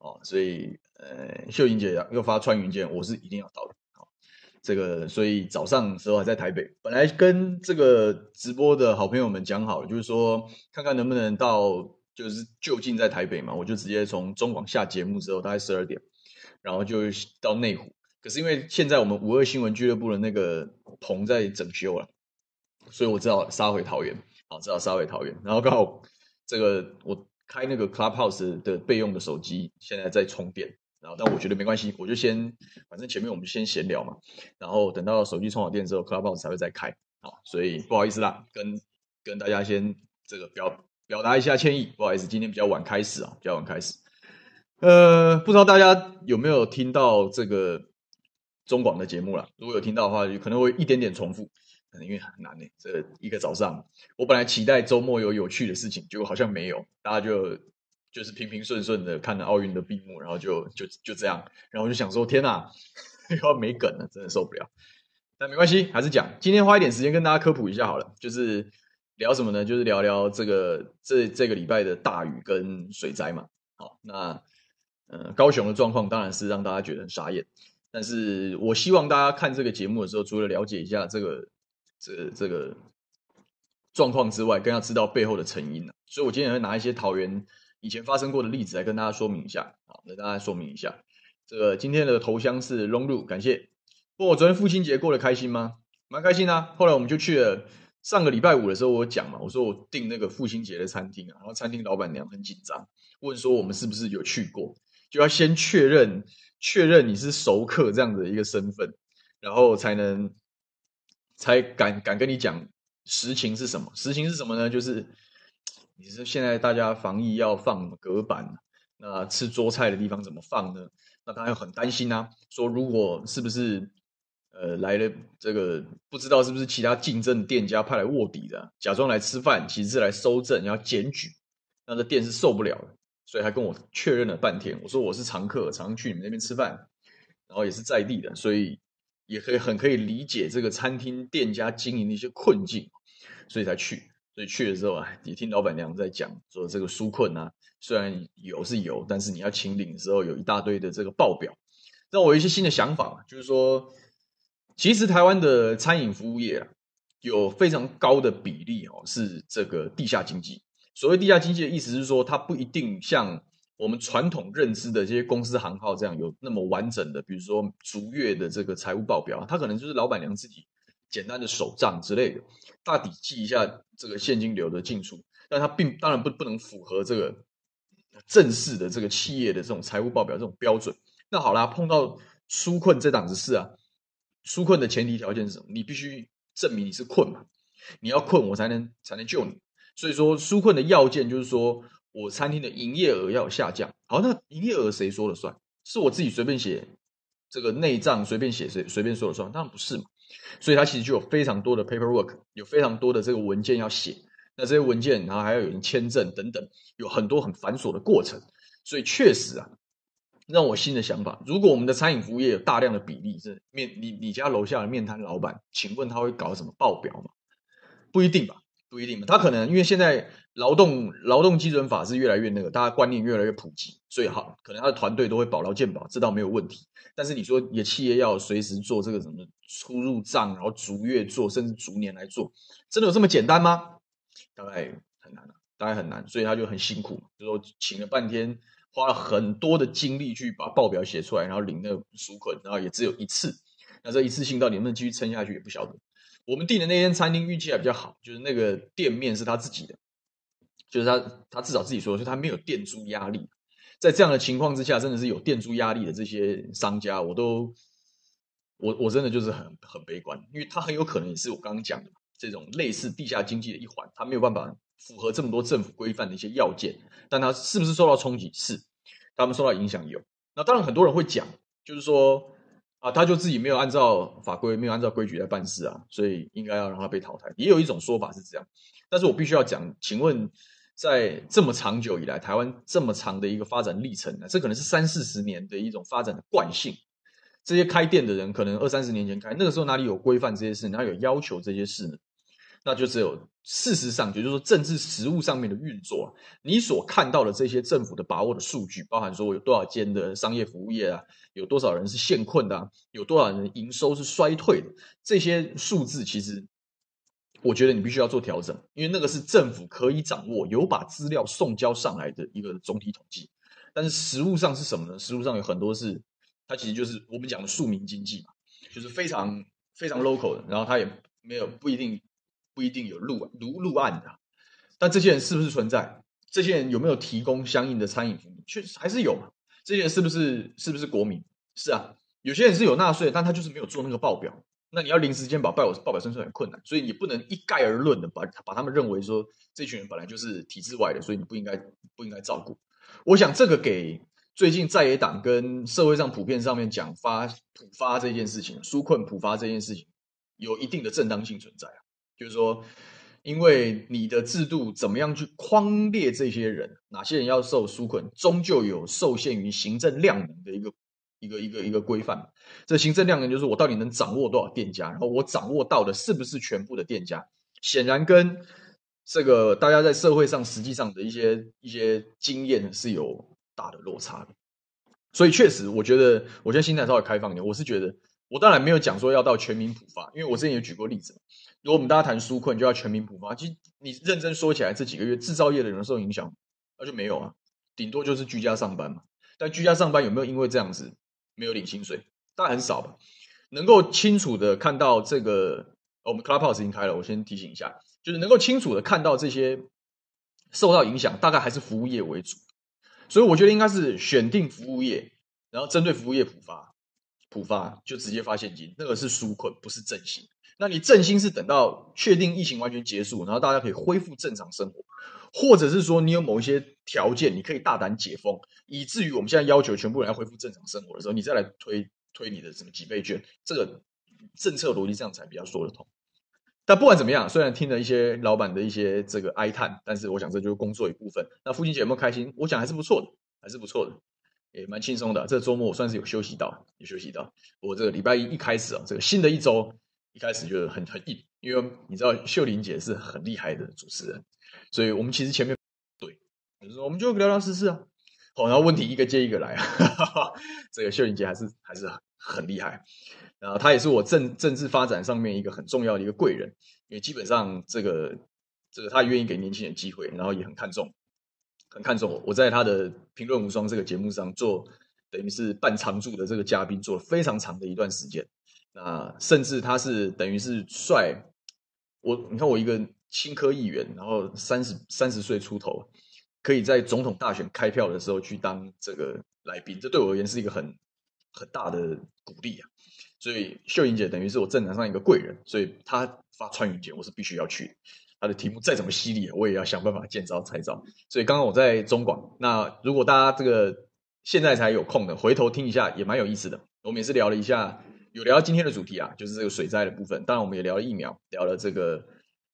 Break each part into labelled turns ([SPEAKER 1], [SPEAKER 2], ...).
[SPEAKER 1] 哦，所以呃，秀英姐又发穿云箭，我是一定要到的。好，这个所以早上时候还在台北，本来跟这个直播的好朋友们讲好了，就是说看看能不能到，就是就近在台北嘛，我就直接从中广下节目之后，大概十二点，然后就到内湖。可是因为现在我们五二新闻俱乐部的那个棚在整修了，所以我只好杀回桃园，好，只好杀回桃园。然后刚好这个我开那个 Clubhouse 的备用的手机现在在充电，然后但我觉得没关系，我就先反正前面我们先闲聊嘛，然后等到手机充好电之后，Clubhouse 才会再开，好，所以不好意思啦，跟跟大家先这个表表达一下歉意，不好意思，今天比较晚开始啊，比较晚开始。呃，不知道大家有没有听到这个。中广的节目了，如果有听到的话，就可能会一点点重复，可能因为很难呢。这一个早上，我本来期待周末有有趣的事情，结果好像没有，大家就就是平平顺顺的看了奥运的闭幕，然后就就就这样，然后我就想说，天哪，又要没梗了，真的受不了。但没关系，还是讲，今天花一点时间跟大家科普一下好了，就是聊什么呢？就是聊聊这个这这个礼拜的大雨跟水灾嘛。好，那呃，高雄的状况当然是让大家觉得很傻眼。但是我希望大家看这个节目的时候，除了了解一下这个、这、这个状况之外，更要知道背后的成因。所以我今天也会拿一些桃园以前发生过的例子来跟大家说明一下。好，跟大家说明一下。这个今天的头像是 Long Lu，感谢。不过我昨天父亲节过得开心吗？蛮开心啊。后来我们就去了。上个礼拜五的时候，我讲嘛，我说我订那个父亲节的餐厅啊，然后餐厅老板娘很紧张，问说我们是不是有去过，就要先确认。确认你是熟客这样的一个身份，然后才能才敢敢跟你讲实情是什么？实情是什么呢？就是你是现在大家防疫要放隔板，那吃桌菜的地方怎么放呢？那大家很担心啊，说如果是不是呃来了这个不知道是不是其他竞争店家派来卧底的，假装来吃饭，其实是来搜证要检举，那这店是受不了的。所以还跟我确认了半天，我说我是常客，常去你们那边吃饭，然后也是在地的，所以也可以很可以理解这个餐厅店家经营的一些困境，所以才去。所以去的时候啊，也听老板娘在讲说这个纾困啊，虽然有是有，但是你要请领的时候有一大堆的这个报表，让我有一些新的想法，就是说，其实台湾的餐饮服务业啊，有非常高的比例哦，是这个地下经济。所谓地下经济的意思是说，它不一定像我们传统认知的这些公司行号这样有那么完整的，比如说逐月的这个财务报表，它可能就是老板娘自己简单的手账之类的，大体记一下这个现金流的进出，但它并当然不不能符合这个正式的这个企业的这种财务报表这种标准。那好啦，碰到纾困这档子事啊，纾困的前提条件是什么？你必须证明你是困嘛，你要困我才能才能救你。所以说，纾困的要件就是说我餐厅的营业额要下降。好，那营业额谁说了算？是我自己随便写这个内账随便写随随便说了算？当然不是嘛。所以它其实就有非常多的 paperwork，有非常多的这个文件要写。那这些文件，然后还要有人签证等等，有很多很繁琐的过程。所以确实啊，让我新的想法：如果我们的餐饮服务业有大量的比例是面你你家楼下的面摊老板，请问他会搞什么报表吗？不一定吧。不一定嘛，他可能因为现在劳动劳动基准法是越来越那个，大家观念越来越普及，所以好，可能他的团队都会保劳健保，这倒没有问题。但是你说，你的企业要随时做这个什么出入账，然后逐月做，甚至逐年来做，真的有这么简单吗？大概很难啊，大概很难，所以他就很辛苦，就说请了半天，花了很多的精力去把报表写出来，然后领那个纾困，然后也只有一次，那这一次性到底能不能继续撑下去也不晓得。我们订的那间餐厅运气还比较好，就是那个店面是他自己的，就是他他至少自己说，就他没有店租压力。在这样的情况之下，真的是有店租压力的这些商家，我都我我真的就是很很悲观，因为他很有可能也是我刚刚讲的这种类似地下经济的一环，他没有办法符合这么多政府规范的一些要件，但他是不是受到冲击？是，他们受到影响有。那当然很多人会讲，就是说。啊，他就自己没有按照法规，没有按照规矩来办事啊，所以应该要让他被淘汰。也有一种说法是这样，但是我必须要讲，请问，在这么长久以来，台湾这么长的一个发展历程呢，这可能是三四十年的一种发展的惯性。这些开店的人，可能二三十年前开，那个时候哪里有规范这些事，哪里有要求这些事呢？那就只有事实上，也就是说政治实务上面的运作，你所看到的这些政府的把握的数据，包含说有多少间的商业服务业啊，有多少人是陷困的，有多少人营收是衰退的，这些数字其实。我觉得你必须要做调整，因为那个是政府可以掌握、有把资料送交上来的一个总体统计。但是实务上是什么呢？实务上有很多是，它其实就是我们讲的庶民经济嘛，就是非常非常 local 的，然后它也没有不一定不一定有入如入案的。但这些人是不是存在？这些人有没有提供相应的餐饮服务？确实还是有嘛。这些人是不是是不是国民？是啊，有些人是有纳税，但他就是没有做那个报表。那你要临时间把报表报表生出来很困难，所以你不能一概而论的把把他们认为说这群人本来就是体制外的，所以你不应该不应该照顾。我想这个给最近在野党跟社会上普遍上面讲发普发这件事情，纾困普发这件事情有一定的正当性存在啊，就是说，因为你的制度怎么样去框列这些人，哪些人要受纾困，终究有受限于行政量能的一个。一个一个一个规范，这行政量能就是我到底能掌握多少店家，然后我掌握到的是不是全部的店家？显然跟这个大家在社会上实际上的一些一些经验是有大的落差的。所以确实，我觉得我现在心态稍微开放一点，我是觉得我当然没有讲说要到全民普发，因为我之前也举过例子，如果我们大家谈纾困就要全民普发，其实你认真说起来，这几个月制造业的人受影响，那就没有啊，顶多就是居家上班嘛。但居家上班有没有因为这样子？没有领薪水，当然很少吧。能够清楚的看到这个，我们 Clubhouse 已经开了，我先提醒一下，就是能够清楚的看到这些受到影响，大概还是服务业为主。所以我觉得应该是选定服务业，然后针对服务业普发，普发就直接发现金，那个是纾困，不是振兴。那你振兴是等到确定疫情完全结束，然后大家可以恢复正常生活。或者是说，你有某一些条件，你可以大胆解封，以至于我们现在要求全部人要恢复正常生活的时候，你再来推推你的什么几倍券，这个政策逻辑这样才比较说得通。但不管怎么样，虽然听了一些老板的一些这个哀叹，但是我想这就是工作一部分。那父亲节有没有开心？我想还是不错的，还是不错的，也蛮轻松的。这周末我算是有休息到，有休息到。我这个礼拜一一开始啊，这个新的一周一开始就很很硬，因为你知道秀玲姐是很厉害的主持人。所以我们其实前面对，就是说我们就聊聊时事啊，好，然后问题一个接一个来啊，哈哈，这个秀玲姐还是还是很厉害，然后她也是我政政治发展上面一个很重要的一个贵人，因为基本上这个这个她愿意给年轻人机会，然后也很看重，很看重我，我在他的评论无双这个节目上做等于是半常驻的这个嘉宾，做了非常长的一段时间，那甚至他是等于是帅我，你看我一个。青科议员，然后三十三十岁出头，可以在总统大选开票的时候去当这个来宾，这对我而言是一个很很大的鼓励啊！所以秀英姐等于是我政坛上一个贵人，所以她发穿云箭，我是必须要去。她的题目再怎么犀利，我也要想办法见招拆招。所以刚刚我在中广，那如果大家这个现在才有空的，回头听一下也蛮有意思的。我们也是聊了一下，有聊今天的主题啊，就是这个水灾的部分。当然，我们也聊了疫苗，聊了这个。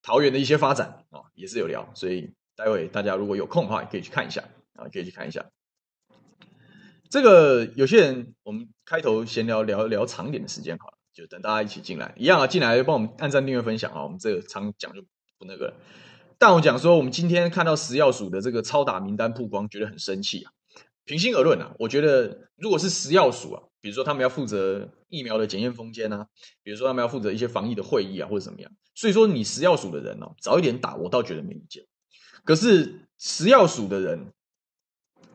[SPEAKER 1] 桃园的一些发展啊，也是有聊，所以待会大家如果有空的话，也可以去看一下啊，可以去看一下。这个有些人，我们开头闲聊聊聊长点的时间好了，就等大家一起进来，一样啊，进来帮我们按赞、订阅、分享啊，我们这个常讲就不那个。但我讲说，我们今天看到食药署的这个超打名单曝光，觉得很生气啊。平心而论啊，我觉得如果是食药署啊，比如说他们要负责疫苗的检验封间啊，比如说他们要负责一些防疫的会议啊，或者怎么样。所以说，你食药署的人哦，早一点打，我倒觉得没意见。可是食药署的人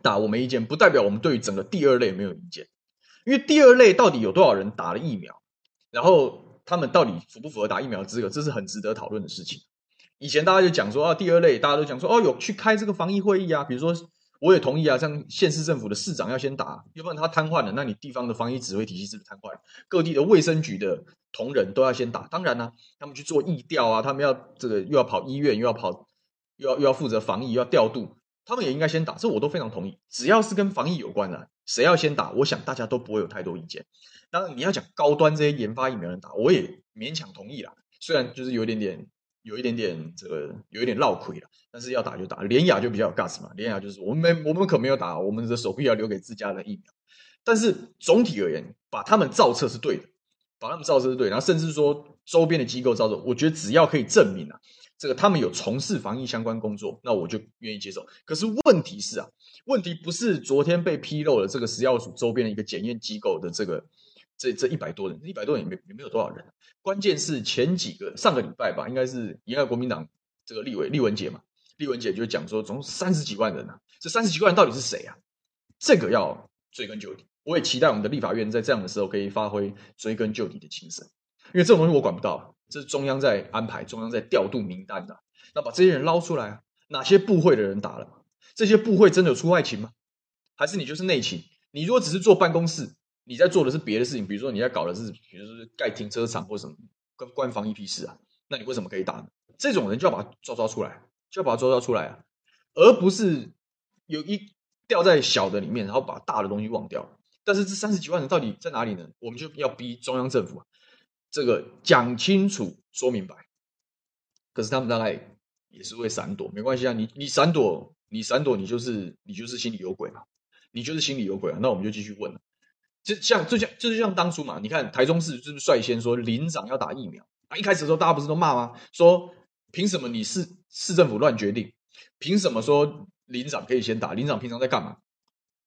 [SPEAKER 1] 打我没意见，不代表我们对于整个第二类没有意见。因为第二类到底有多少人打了疫苗，然后他们到底符不符合打疫苗的资格，这是很值得讨论的事情。以前大家就讲说啊，第二类大家都讲说哦，有去开这个防疫会议啊，比如说。我也同意啊，像县市政府的市长要先打，要不然他瘫痪了，那你地方的防疫指挥体系是不是瘫痪？各地的卫生局的同仁都要先打。当然呢、他们去做疫调啊，他们要这个又要跑医院，又要跑，又要又要负责防疫，又要调度，他们也应该先打。这我都非常同意。只要是跟防疫有关的，谁要先打，我想大家都不会有太多意见。当然你要讲高端这些研发疫苗人打，我也勉强同意啦。虽然就是有点点。有一点点这个有一点绕亏了，但是要打就打。联雅就比较有 gas 嘛，联雅就是我们没我们可没有打，我们的手臂要留给自家的疫苗。但是总体而言，把他们造册是对的，把他们造车队，然后甚至说周边的机构造册，我觉得只要可以证明啊，这个他们有从事防疫相关工作，那我就愿意接受。可是问题是啊，问题不是昨天被披露了这个食药署周边的一个检验机构的这个这这一百多人，一百多人也没也没有多少人，关键是前几个上个礼拜吧，应该是应该国民党这个立委立文姐嘛，立文姐就讲说，总共三十几万人啊，这三十几万人到底是谁啊？这个要追根究底。我也期待我们的立法院在这样的时候可以发挥追根究底的精神，因为这种东西我管不到，这是中央在安排，中央在调度名单的。那把这些人捞出来啊，哪些部会的人打了？这些部会真的有出外勤吗？还是你就是内勤？你如果只是坐办公室，你在做的是别的事情，比如说你在搞的是，比如说盖停车场或什么，跟官方一批事啊，那你为什么可以打呢？这种人就要把他抓抓出来，就要把他抓抓出来啊，而不是有一掉在小的里面，然后把大的东西忘掉。但是这三十几万人到底在哪里呢？我们就要逼中央政府啊，这个讲清楚、说明白。可是他们大概也是会闪躲，没关系啊，你你闪躲，你闪躲，你就是你就是心里有鬼嘛，你就是心里有鬼啊。那我们就继续问了，就像就像就是像当初嘛，你看台中市是不是率先说林长要打疫苗啊？一开始的时候大家不是都骂吗？说凭什么你市市政府乱决定？凭什么说林长可以先打？林长平常在干嘛？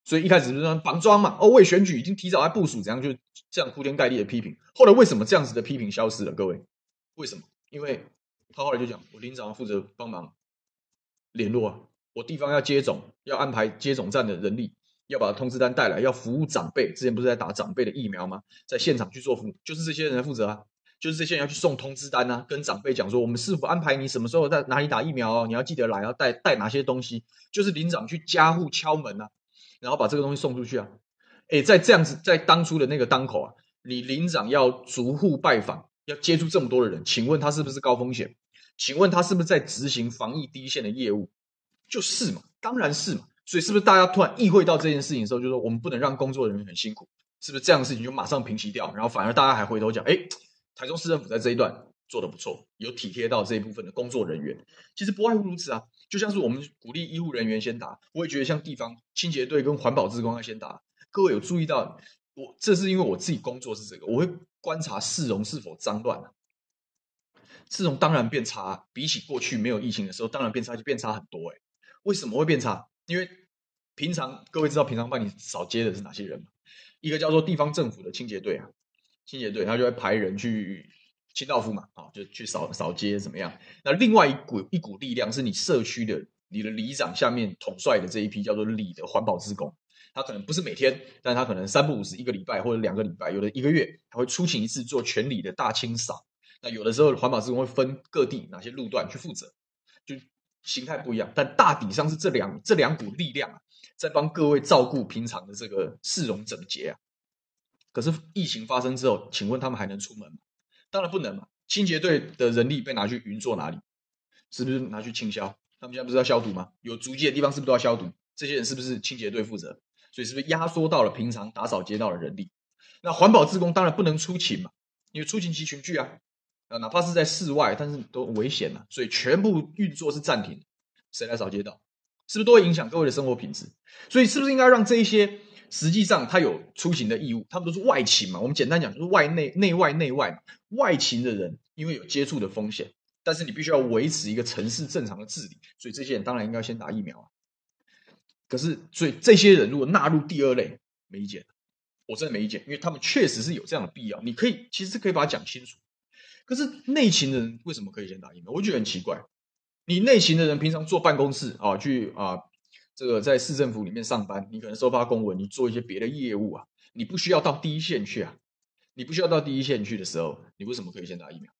[SPEAKER 1] 所以一开始就是说绑桩嘛，哦，为选举已经提早在部署，怎样就这样铺天盖地的批评。后来为什么这样子的批评消失了？各位，为什么？因为他后来就讲，我林长要负责帮忙联络啊，我地方要接种，要安排接种站的人力，要把通知单带来，要服务长辈。之前不是在打长辈的疫苗吗？在现场去做服务，就是这些人负责啊，就是这些人要去送通知单啊，跟长辈讲说，我们是否安排你什么时候在哪里打疫苗哦，你要记得来，要带带哪些东西，就是领长去家户敲门啊。然后把这个东西送出去啊！诶，在这样子，在当初的那个当口啊，你领长要逐户拜访，要接触这么多的人，请问他是不是高风险？请问他是不是在执行防疫第一线的业务？就是嘛，当然是嘛。所以是不是大家突然意会到这件事情的时候，就说我们不能让工作人员很辛苦？是不是这样的事情就马上平息掉？然后反而大家还回头讲，诶，台中市政府在这一段做得不错，有体贴到这一部分的工作人员。其实不外乎如此啊。就像是我们鼓励医护人员先打，我也觉得像地方清洁队跟环保志工要先打。各位有注意到，我这是因为我自己工作是这个，我会观察市容是否脏乱。市容当然变差，比起过去没有疫情的时候，当然变差就变差很多。诶，为什么会变差？因为平常各位知道平常帮你扫街的是哪些人吗？一个叫做地方政府的清洁队啊，清洁队他就会派人去。清道夫嘛，啊，就去扫扫街怎么样？那另外一股一股力量是你社区的你的里长下面统帅的这一批叫做里的环保职工，他可能不是每天，但他可能三不五时一个礼拜或者两个礼拜，有的一个月他会出勤一次做全里的大清扫。那有的时候环保职工会分各地哪些路段去负责，就形态不一样，但大体上是这两这两股力量，在帮各位照顾平常的这个市容整洁啊。可是疫情发生之后，请问他们还能出门吗？当然不能嘛！清洁队的人力被拿去运作哪里？是不是拿去清消？他们现在不是要消毒吗？有足迹的地方是不是都要消毒？这些人是不是清洁队负责？所以是不是压缩到了平常打扫街道的人力？那环保志工当然不能出勤嘛，因为出勤即群聚啊！啊，哪怕是在室外，但是都危险了，所以全部运作是暂停。谁来扫街道？是不是都会影响各位的生活品质？所以是不是应该让这一些？实际上，他有出行的义务，他们都是外勤嘛。我们简单讲，就是外内、内外、内外嘛。外勤的人因为有接触的风险，但是你必须要维持一个城市正常的治理，所以这些人当然应该先打疫苗啊。可是，所以这些人如果纳入第二类，没意见，我真的没意见，因为他们确实是有这样的必要。你可以其实可以把它讲清楚。可是内勤的人为什么可以先打疫苗？我觉得很奇怪。你内勤的人平常坐办公室啊，去啊。这个在市政府里面上班，你可能收发公文，你做一些别的业务啊，你不需要到第一线去啊。你不需要到第一线去的时候，你为什么可以先打疫苗？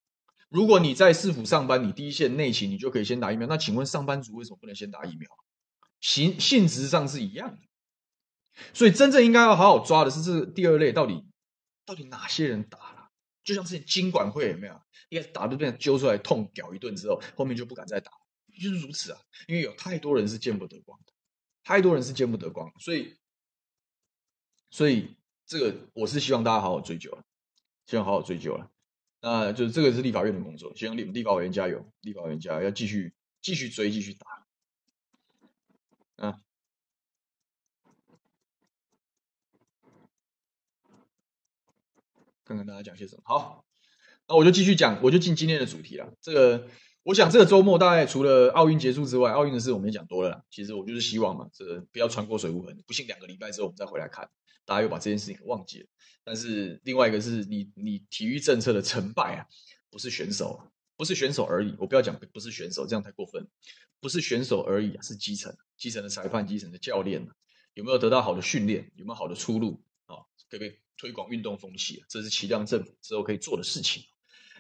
[SPEAKER 1] 如果你在市府上班，你第一线内勤，你就可以先打疫苗。那请问上班族为什么不能先打疫苗？性性质上是一样的。所以真正应该要好好抓的是这第二类，到底到底哪些人打？就像是金管会有没有？一开始打都被揪出来痛屌一顿之后，后面就不敢再打，就是如此啊。因为有太多人是见不得光的。太多人是见不得光，所以，所以这个我是希望大家好好追究了，希望好好追究了。那就是这个是立法院的工作，希望立立法委员加油，立法委员加油，要继续继续追，继续打，啊。看看大家讲些什么。好，那我就继续讲，我就进今天的主题了。这个，我想这个周末大概除了奥运结束之外，奥运的事我们也讲多了啦。其实我就是希望嘛，这个不要穿过水无痕。不信两个礼拜之后我们再回来看，大家又把这件事情忘记了。但是另外一个是你，你体育政策的成败啊，不是选手，不是选手而已。我不要讲不是选手，这样太过分。不是选手而已啊，是基层，基层的裁判、基层的教练有没有得到好的训练？有没有好的出路？啊，可不可以推广运动风气？这是齐梁政府之后可以做的事情。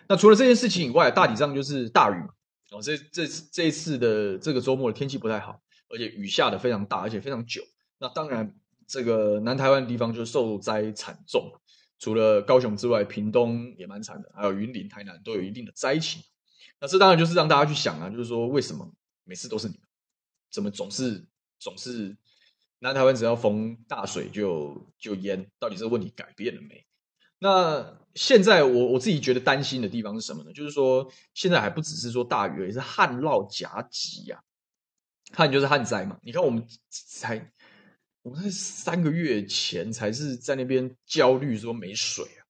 [SPEAKER 1] 那除了这件事情以外，大体上就是大雨嘛。哦，这这这一次的这个周末的天气不太好，而且雨下得非常大，而且非常久。那当然，这个南台湾地方就受灾惨重。除了高雄之外，屏东也蛮惨的，还有云林、台南都有一定的灾情。那这当然就是让大家去想啊，就是说为什么每次都是你们？怎么总是总是？南台湾只要逢大水就就淹，到底这个问题改变了没？那现在我我自己觉得担心的地方是什么呢？就是说现在还不只是说大雨，而是旱涝夹击呀。旱就是旱灾嘛。你看我们才我们才三个月前才是在那边焦虑说没水啊，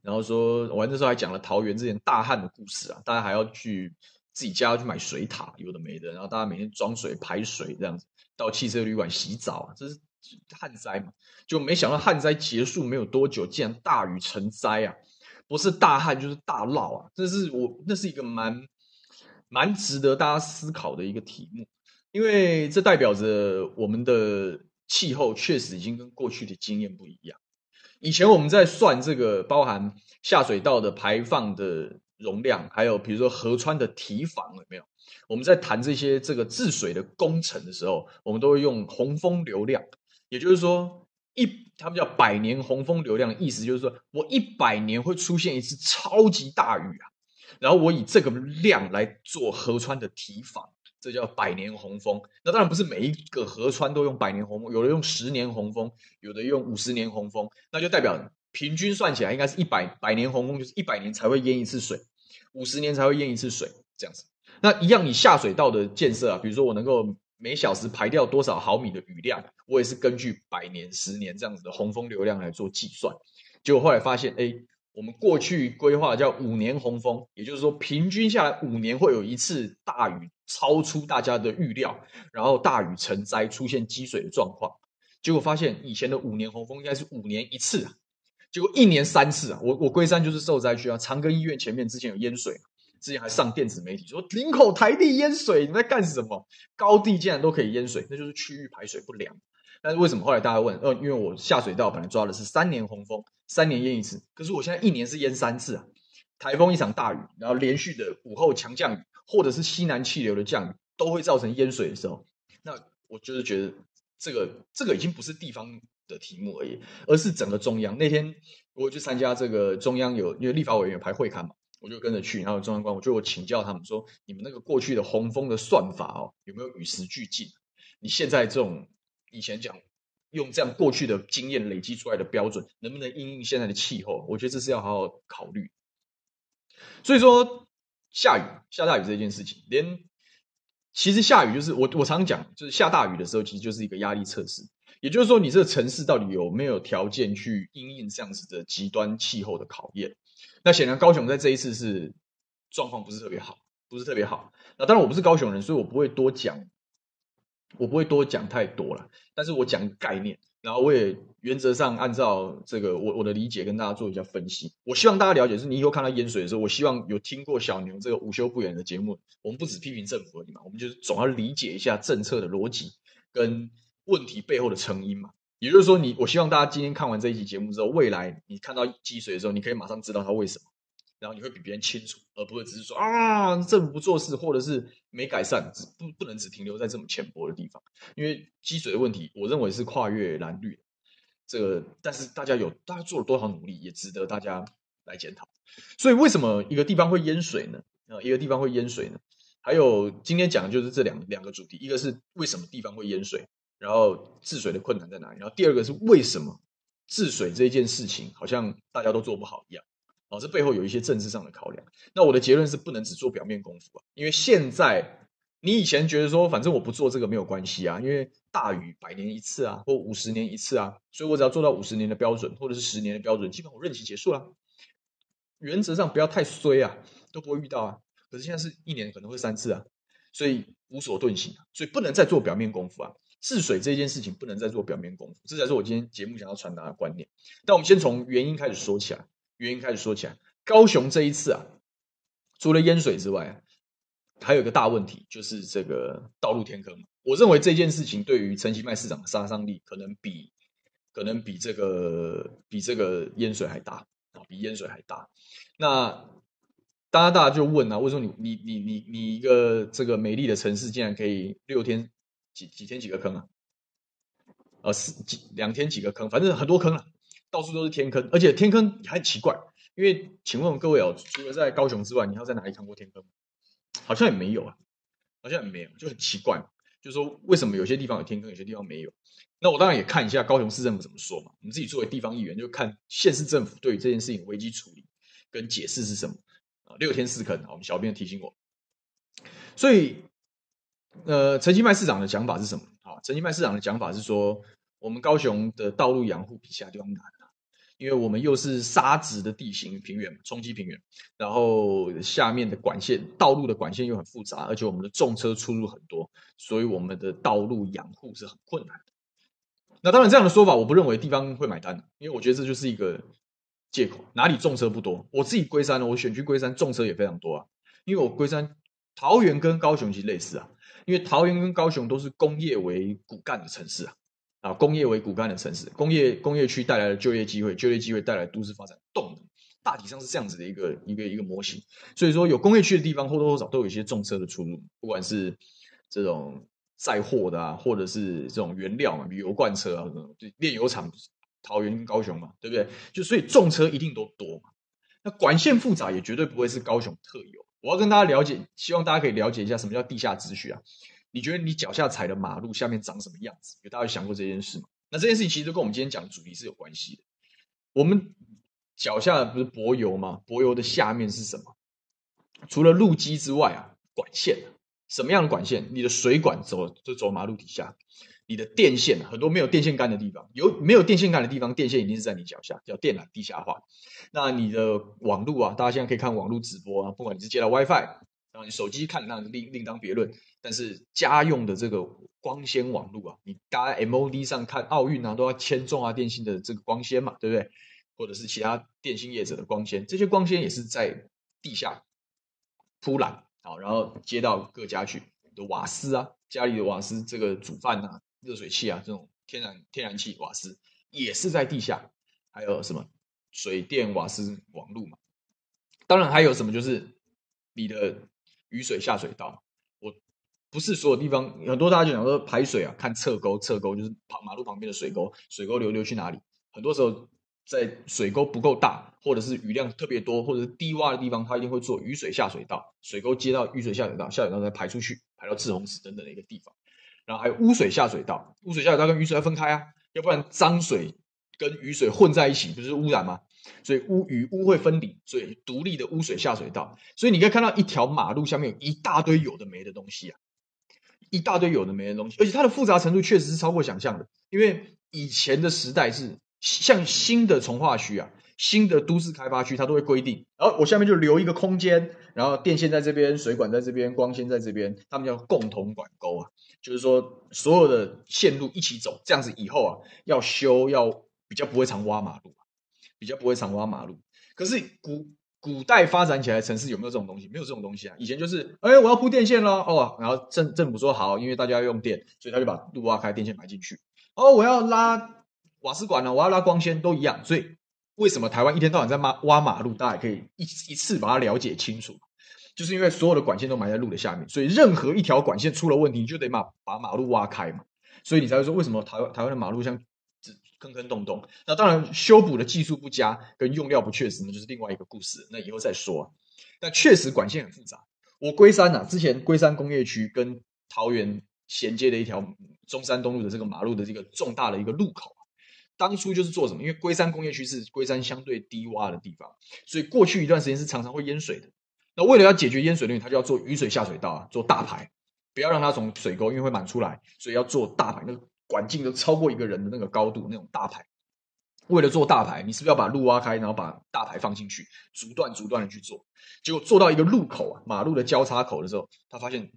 [SPEAKER 1] 然后说我那时候还讲了桃园之前大旱的故事啊，大家还要去自己家要去买水塔，有的没的，然后大家每天装水排水这样子。到汽车旅馆洗澡啊，这是旱灾嘛？就没想到旱灾结束没有多久，竟然大雨成灾啊！不是大旱就是大涝啊！这是我那是一个蛮蛮值得大家思考的一个题目，因为这代表着我们的气候确实已经跟过去的经验不一样。以前我们在算这个包含下水道的排放的容量，还有比如说河川的堤防有没有？我们在谈这些这个治水的工程的时候，我们都会用洪峰流量，也就是说一，他们叫百年洪峰流量意思就是说我一百年会出现一次超级大雨啊，然后我以这个量来做河川的堤防，这叫百年洪峰。那当然不是每一个河川都用百年洪峰，有的用十年洪峰，有的用五十年洪峰，那就代表平均算起来应该是一百百年洪峰，就是一百年才会淹一次水，五十年才会淹一次水，这样子。那一样，你下水道的建设啊，比如说我能够每小时排掉多少毫米的雨量，我也是根据百年、十年这样子的洪峰流量来做计算。结果后来发现，哎，我们过去规划叫五年洪峰，也就是说平均下来五年会有一次大雨超出大家的预料，然后大雨成灾，出现积水的状况。结果发现以前的五年洪峰应该是五年一次啊，结果一年三次啊。我我龟山就是受灾区啊，长庚医院前面之前有淹水。之前还上电子媒体说林口台地淹水，你在干什么？高地竟然都可以淹水，那就是区域排水不良。但是为什么后来大家问？呃，因为我下水道本来抓的是三年洪峰，三年淹一次，可是我现在一年是淹三次啊。台风一场大雨，然后连续的午后强降雨，或者是西南气流的降雨，都会造成淹水的时候，那我就是觉得这个这个已经不是地方的题目而已，而是整个中央。那天我去参加这个中央有因为立法委员有排会勘嘛。我就跟着去，然后中央官，我就我请教他们说，你们那个过去的洪峰的算法哦，有没有与时俱进？你现在这种以前讲用这样过去的经验累积出来的标准，能不能应应现在的气候？我觉得这是要好好考虑。所以说，下雨下大雨这件事情，连其实下雨就是我我常讲，就是下大雨的时候，其实就是一个压力测试。也就是说，你这个城市到底有没有条件去因应这样子的极端气候的考验？那显然高雄在这一次是状况不是特别好，不是特别好。那当然我不是高雄人，所以我不会多讲，我不会多讲太多了。但是我讲概念，然后我也原则上按照这个我我的理解跟大家做一下分析。我希望大家了解，是你以后看到淹水的时候，我希望有听过小牛这个午休不远的节目。我们不只批评政府而已嘛，我们就是总要理解一下政策的逻辑跟问题背后的成因嘛。也就是说你，我希望大家今天看完这一期节目之后，未来你看到积水的时候，你可以马上知道它为什么，然后你会比别人清楚，而不会只是说啊，政府不做事，或者是没改善，只不不能只停留在这么浅薄的地方。因为积水的问题，我认为是跨越蓝绿，这个但是大家有大家做了多少努力，也值得大家来检讨。所以为什么一个地方会淹水呢？啊，一个地方会淹水呢？还有今天讲的就是这两两个主题，一个是为什么地方会淹水。然后治水的困难在哪里？然后第二个是为什么治水这件事情好像大家都做不好一样？哦，这背后有一些政治上的考量。那我的结论是不能只做表面功夫啊，因为现在你以前觉得说反正我不做这个没有关系啊，因为大雨百年一次啊，或五十年一次啊，所以我只要做到五十年的标准或者是十年的标准，基本上我任期结束了。原则上不要太衰啊，都不会遇到啊。可是现在是一年可能会三次啊，所以无所遁形啊，所以不能再做表面功夫啊。治水这件事情不能再做表面功夫，这才是我今天节目想要传达的观念。但我们先从原因开始说起来，原因开始说起来。高雄这一次啊，除了淹水之外，还有一个大问题，就是这个道路天坑。我认为这件事情对于陈其迈市长的杀伤力，可能比可能比这个比这个淹水还大啊，比淹水还大。那大家大家就问啊，为什么你你你你你一个这个美丽的城市，竟然可以六天？几几天几个坑啊？呃，四几两天几个坑，反正很多坑了，到处都是天坑，而且天坑也很奇怪，因为请问各位哦，除了在高雄之外，你还在哪里看过天坑？好像也没有啊，好像也没有，就很奇怪，就是说为什么有些地方有天坑，有些地方没有？那我当然也看一下高雄市政府怎么说嘛。我们自己作为地方议员，就看县市政府对于这件事情危机处理跟解释是什么啊？六天四坑，我们小编提醒我，所以。呃，陈其迈市长的讲法是什么？啊，陈其迈市长的讲法是说，我们高雄的道路养护比其他地方难啊，因为我们又是沙质的地形平原，冲积平原，然后下面的管线、道路的管线又很复杂，而且我们的重车出入很多，所以我们的道路养护是很困难。那当然，这样的说法我不认为地方会买单，因为我觉得这就是一个借口。哪里重车不多？我自己龟山，我选区龟山重车也非常多啊，因为我龟山、桃园跟高雄其实类似啊。因为桃园跟高雄都是工业为骨干的城市啊，啊，工业为骨干的城市，工业工业区带来的就业机会，就业机会带来都市发展动能，大体上是这样子的一个一个一个模型。所以说，有工业区的地方或多或少都有一些重车的出入，不管是这种载货的啊，或者是这种原料嘛，比如油罐车啊，就炼油厂，桃园跟高雄嘛，对不对？就所以重车一定都多嘛。那管线复杂也绝对不会是高雄特有。我要跟大家了解，希望大家可以了解一下什么叫地下秩序啊？你觉得你脚下踩的马路下面长什么样子？有大家有想过这件事吗？那这件事情其实跟我们今天讲的主题是有关系的。我们脚下不是柏油吗？柏油的下面是什么？除了路基之外啊，管线。什么样的管线？你的水管走就走马路底下。你的电线很多没有电线杆的地方，有没有电线杆的地方，电线一定是在你脚下，叫电缆地下化。那你的网络啊，大家现在可以看网络直播啊，不管你是接到 WiFi，然后你手机看那另另当别论。但是家用的这个光纤网络啊，你搭 MOD 上看奥运啊，都要牵中华电信的这个光纤嘛，对不对？或者是其他电信业者的光纤，这些光纤也是在地下铺缆，好，然后接到各家去。的瓦斯啊，家里的瓦斯，这个煮饭啊。热水器啊，这种天然天然气、瓦斯也是在地下，还有什么水电、瓦斯网络嘛？当然还有什么，就是你的雨水下水道。我不是所有地方，很多大家就讲说排水啊，看侧沟，侧沟就是旁马路旁边的水沟，水沟流流去哪里？很多时候在水沟不够大，或者是雨量特别多，或者是低洼的地方，它一定会做雨水下水道，水沟接到雨水下水道，下水道再排出去，排到滞洪池等等的一个地方。然后还有污水下水道，污水下水道跟雨水要分开啊，要不然脏水跟雨水混在一起，不是污染吗？所以污与污会分离，所以独立的污水下水道。所以你可以看到一条马路下面有一大堆有的没的东西啊，一大堆有的没的东西，而且它的复杂程度确实是超过想象的。因为以前的时代是像新的从化区啊。新的都市开发区，它都会规定，然后我下面就留一个空间，然后电线在这边，水管在这边，光纤在这边，他们叫共同管沟啊，就是说所有的线路一起走，这样子以后啊，要修要比较不会常挖马路，比较不会常挖马路。可是古古代发展起来的城市有没有这种东西？没有这种东西啊，以前就是，哎，我要铺电线了哦，然后政政府说好，因为大家要用电，所以他就把路挖开，电线埋进去。哦，我要拉瓦斯管了，我要拉光纤，都一样，所以。为什么台湾一天到晚在挖挖马路？大家也可以一一次把它了解清楚，就是因为所有的管线都埋在路的下面，所以任何一条管线出了问题，你就得把把马路挖开嘛。所以你才会说，为什么台湾台湾的马路像坑坑洞洞？那当然，修补的技术不佳跟用料不确实，那就是另外一个故事。那以后再说。但确实管线很复杂。我龟山啊，之前龟山工业区跟桃园衔接的一条中山东路的这个马路的这个重大的一个路口。当初就是做什么？因为龟山工业区是龟山相对低洼的地方，所以过去一段时间是常常会淹水的。那为了要解决淹水的问题，他就要做雨水下水道啊，做大排，不要让它从水沟因为会满出来，所以要做大排，那个管径都超过一个人的那个高度那种大排。为了做大排，你是不是要把路挖开，然后把大排放进去，逐段逐段的去做？结果做到一个路口啊，马路的交叉口的时候，他发现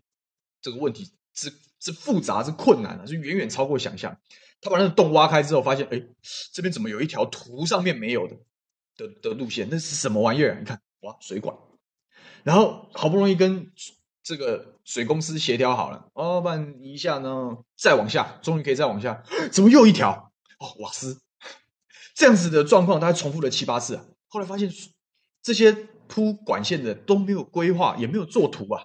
[SPEAKER 1] 这个问题是是复杂是困难的，是远远超过想象。他把那个洞挖开之后，发现哎，这边怎么有一条图上面没有的的的路线？那是什么玩意儿？你看，哇，水管。然后好不容易跟这个水公司协调好了，哦，不然一下呢，再往下，终于可以再往下，怎么又一条？哦，瓦斯。这样子的状况，大概重复了七八次啊。后来发现，这些铺管线的都没有规划，也没有做图啊。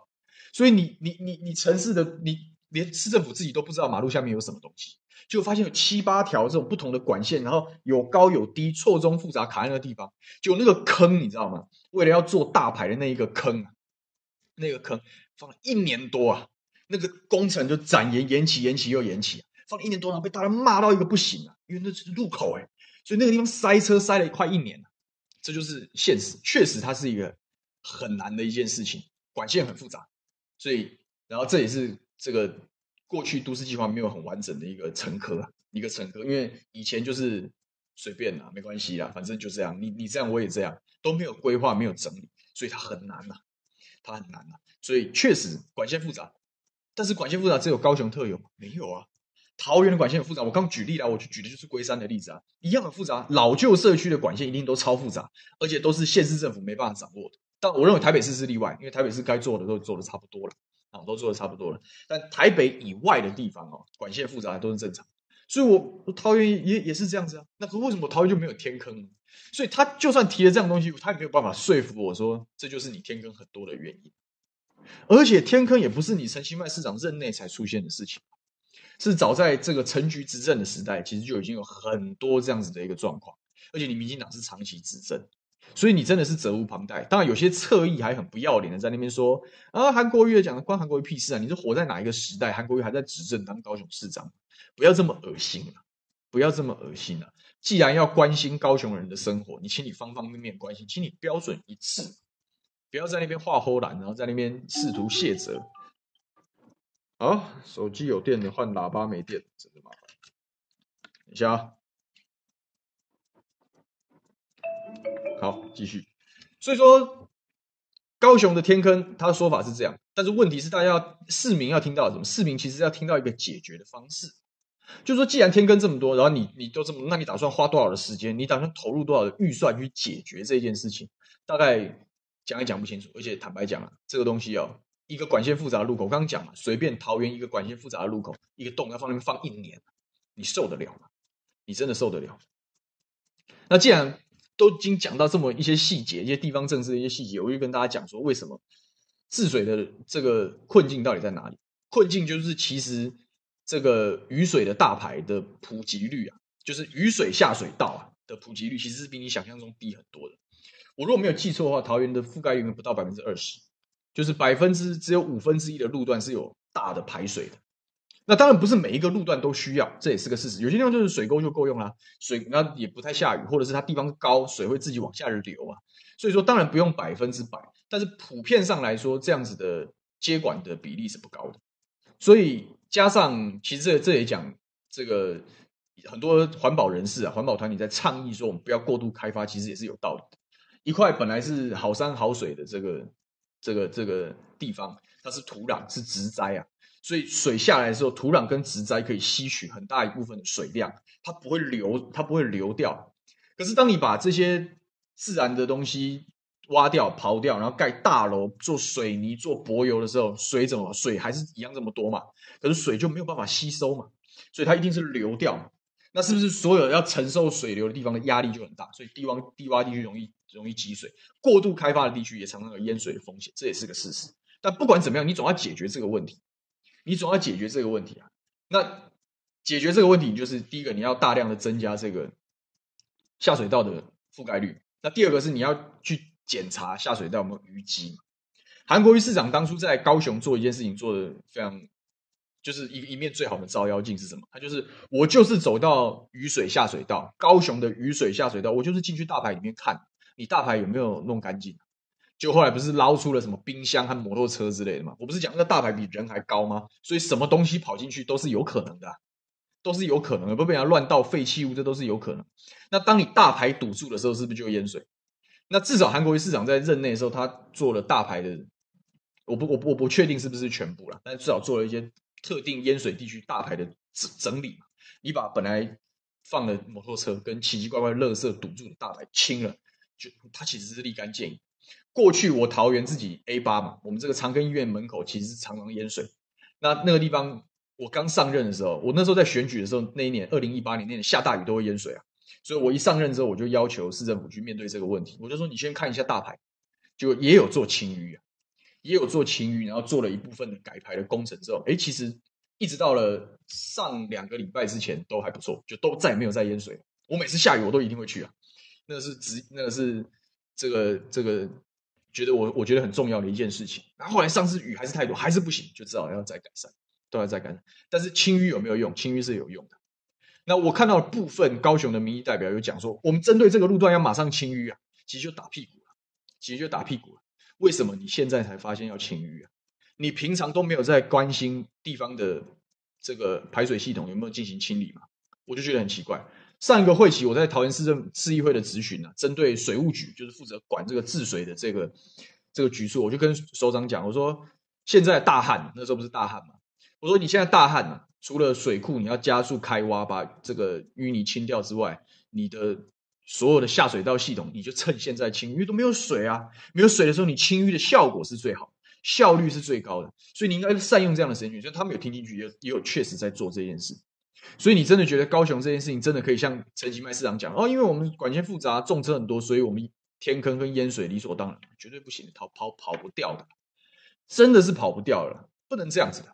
[SPEAKER 1] 所以你你你你城市的你连市政府自己都不知道马路下面有什么东西，就发现有七八条这种不同的管线，然后有高有低，错综复杂，卡在那个地方。就那个坑，你知道吗？为了要做大牌的那一个坑啊，那个坑放了一年多啊，那个工程就展延延期延期又延期，放了一年多，然后被大家骂到一个不行啊，因为那是路口哎。所以那个地方塞车塞了快一年，这就是现实。确实，它是一个很难的一件事情，管线很复杂。所以，然后这也是这个过去都市计划没有很完整的一个成科，一个成科。因为以前就是随便啦，没关系啦，反正就这样。你你这样，我也这样，都没有规划，没有整理，所以它很难呐，它很难呐。所以确实管线复杂，但是管线复杂只有高雄特有吗？没有啊。桃园的管线很复杂，我刚举例了，我就举的就是龟山的例子啊，一样很复杂。老旧社区的管线一定都超复杂，而且都是县市政府没办法掌握的。但我认为台北市是例外，因为台北市该做的都做的差不多了啊，都做的差不多了。但台北以外的地方哦，管线复杂都是正常。所以我，我桃园也也是这样子啊。那可为什么桃园就没有天坑？所以他就算提了这样东西，他也没有办法说服我说这就是你天坑很多的原因。而且天坑也不是你陈其迈市长任内才出现的事情。是早在这个陈局执政的时代，其实就已经有很多这样子的一个状况，而且你民进党是长期执政，所以你真的是责无旁贷。当然，有些侧翼还很不要脸的在那边说啊，韩国瑜讲的关韩国瑜屁事啊！你是活在哪一个时代？韩国瑜还在执政当高雄市长，不要这么恶心啊！不要这么恶心啊！既然要关心高雄人的生活，你请你方方面面关心，请你标准一致，不要在那边画唬烂，然后在那边试图卸责。好，手机有电的换喇叭没电，真的麻烦。等一下啊，好，继续。所以说，高雄的天坑，他的说法是这样，但是问题是，大家要市民要听到什么？市民其实要听到一个解决的方式，就是说，既然天坑这么多，然后你你都这么，那你打算花多少的时间？你打算投入多少的预算去解决这件事情？大概讲也讲不清楚，而且坦白讲啊，这个东西哦。一个管线复杂的路口，我刚刚讲嘛，随便桃园一个管线复杂的路口，一个洞要放那边放一年，你受得了吗？你真的受得了？那既然都已经讲到这么一些细节，一些地方政治的一些细节，我就跟大家讲说，为什么治水的这个困境到底在哪里？困境就是其实这个雨水的大排的普及率啊，就是雨水下水道啊的普及率，其实是比你想象中低很多的。我如果没有记错的话，桃园的覆盖率不到百分之二十。就是百分之只有五分之一的路段是有大的排水的，那当然不是每一个路段都需要，这也是个事实。有些地方就是水沟就够用啦，水那也不太下雨，或者是它地方高，水会自己往下流啊。所以说当然不用百分之百，但是普遍上来说，这样子的接管的比例是不高的。所以加上其实这这也讲这个很多环保人士啊，环保团体在倡议说我们不要过度开发，其实也是有道理的。一块本来是好山好水的这个。这个这个地方它是土壤是植栽啊，所以水下来的时候，土壤跟植栽可以吸取很大一部分的水量，它不会流，它不会流掉。可是当你把这些自然的东西挖掉、刨掉，然后盖大楼、做水泥、做柏油的时候，水怎么？水还是一样这么多嘛？可是水就没有办法吸收嘛，所以它一定是流掉嘛。那是不是所有要承受水流的地方的压力就很大？所以低洼低洼地区容易。容易积水，过度开发的地区也常常有淹水的风险，这也是个事实。但不管怎么样，你总要解决这个问题，你总要解决这个问题啊。那解决这个问题，就是第一个，你要大量的增加这个下水道的覆盖率。那第二个是你要去检查下水道有没有淤积。韩国瑜市长当初在高雄做一件事情，做的非常，就是一一面最好的照妖镜是什么？他就是我就是走到雨水下水道，高雄的雨水下水道，我就是进去大排里面看。你大排有没有弄干净？就后来不是捞出了什么冰箱和摩托车之类的嘛？我不是讲那个大排比人还高吗？所以什么东西跑进去都是有可能的。都是有可能的，不被人家乱倒废弃物，这都是有可能。那当你大排堵住的时候，是不是就会淹水？那至少韩国瑜市长在任内的时候，他做了大排的，我不我不我不确定是不是全部了，但至少做了一些特定淹水地区大排的整整理嘛。你把本来放了摩托车跟奇奇怪怪的垃圾堵住的大排清了，就他其实是立竿见影。过去我桃园自己 A 八嘛，我们这个长庚医院门口其实是常常淹水。那那个地方，我刚上任的时候，我那时候在选举的时候，那一年二零一八年那年下大雨都会淹水啊。所以我一上任之后，我就要求市政府去面对这个问题。我就说，你先看一下大排，就也有做清淤啊，也有做清淤，然后做了一部分的改排的工程之后，哎，其实一直到了上两个礼拜之前都还不错，就都再也没有再淹水。我每次下雨我都一定会去啊，那个是直，那个是这个这个觉得我我觉得很重要的一件事情。然后后来上次雨还是太多，还是不行，就知道要再改善，都要再改善。但是清淤有没有用？清淤是有用的。那我看到部分高雄的民意代表有讲说，我们针对这个路段要马上清淤啊，其实就打屁股了，其实就打屁股了。为什么你现在才发现要清淤啊？你平常都没有在关心地方的这个排水系统有没有进行清理嘛？我就觉得很奇怪。上一个会期我在桃园市政市议会的质询啊，针对水务局就是负责管这个治水的这个这个局处，我就跟首长讲，我说现在大旱，那时候不是大旱吗？我说你现在大旱啊。除了水库你要加速开挖，把这个淤泥清掉之外，你的所有的下水道系统，你就趁现在清，因为都没有水啊，没有水的时候，你清淤的效果是最好，效率是最高的，所以你应该善用这样的时间。就他们有听进去，也也有确实在做这件事。所以你真的觉得高雄这件事情真的可以像陈其迈市长讲哦？因为我们管线复杂，重车很多，所以我们天坑跟淹水理所当然，绝对不行，逃跑跑不掉的，真的是跑不掉了，不能这样子的。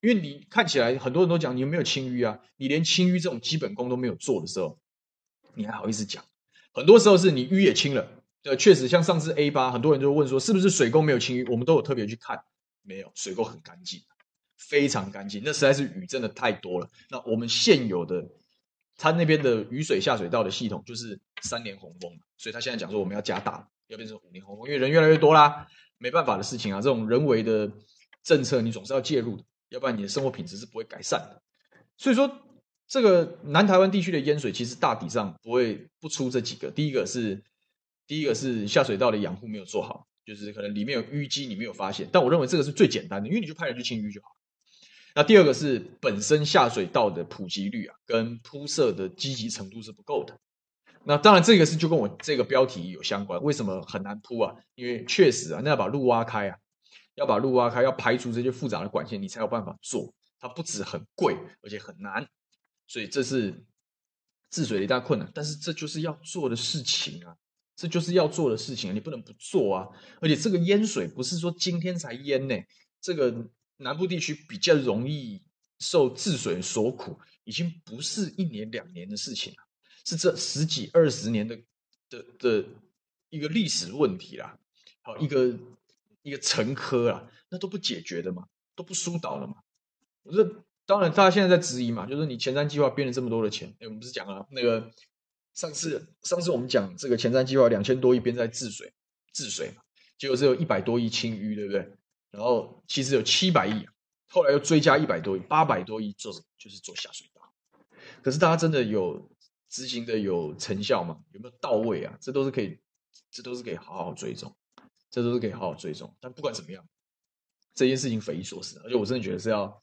[SPEAKER 1] 因为你看起来很多人都讲你有没有清淤啊？你连清淤这种基本功都没有做的时候，你还好意思讲？很多时候是你淤也清了，呃，确实像上次 A 八，很多人就问说是不是水沟没有清淤？我们都有特别去看，没有，水沟很干净，非常干净。那实在是雨真的太多了。那我们现有的他那边的雨水下水道的系统就是三年洪峰，所以他现在讲说我们要加大，要变成五年洪峰，因为人越来越多啦，没办法的事情啊。这种人为的政策你总是要介入的。要不然你的生活品质是不会改善的，所以说这个南台湾地区的淹水其实大体上不会不出这几个。第一个是第一个是下水道的养护没有做好，就是可能里面有淤积你没有发现，但我认为这个是最简单的，因为你就派人去清淤就好。那第二个是本身下水道的普及率啊，跟铺设的积极程度是不够的。那当然这个是就跟我这个标题有相关，为什么很难铺啊？因为确实啊，那要把路挖开啊。要把路挖开，要排除这些复杂的管线，你才有办法做。它不止很贵，而且很难，所以这是治水的一大困难。但是这就是要做的事情啊，这就是要做的事情啊，你不能不做啊。而且这个淹水不是说今天才淹呢，这个南部地区比较容易受治水所苦，已经不是一年两年的事情了，是这十几二十年的的的一个历史问题啦。好，一个。一个沉疴啦，那都不解决的嘛，都不疏导的嘛。我说，当然，大家现在在质疑嘛，就是你前瞻计划编了这么多的钱，哎，我们不是讲了那个上次上次我们讲这个前瞻计划两千多亿编在治水治水嘛，结果只有一百多亿清淤，对不对？然后其实有七百亿，后来又追加一百多亿，八百多亿做就是做下水道。可是大家真的有执行的有成效吗？有没有到位啊？这都是可以，这都是可以好好追踪。这都是可以好好追踪，但不管怎么样，这件事情匪夷所思，而且我真的觉得是要，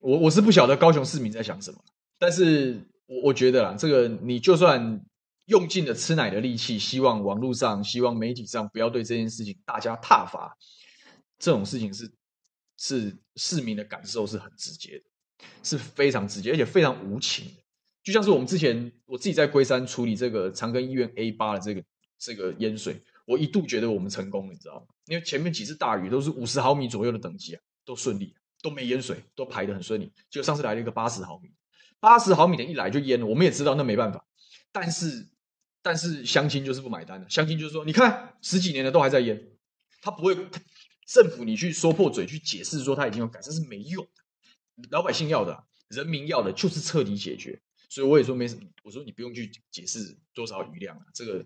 [SPEAKER 1] 我我是不晓得高雄市民在想什么，但是我我觉得啦，这个你就算用尽了吃奶的力气，希望网络上、希望媒体上不要对这件事情大加挞伐，这种事情是是市民的感受是很直接的，是非常直接，而且非常无情的，就像是我们之前我自己在龟山处理这个长庚医院 A 八的这个这个淹水。我一度觉得我们成功了，你知道吗？因为前面几次大雨都是五十毫米左右的等级啊，都顺利，都没淹水，都排得很顺利。结果上次来了一个八十毫米，八十毫米的一来就淹了。我们也知道那没办法，但是但是乡亲就是不买单的。乡亲就是说，你看十几年了都还在淹，他不会，政府你去说破嘴去解释说他已经有改善是没用的。老百姓要的，人民要的就是彻底解决。所以我也说没什么，我说你不用去解释多少余量啊，这个。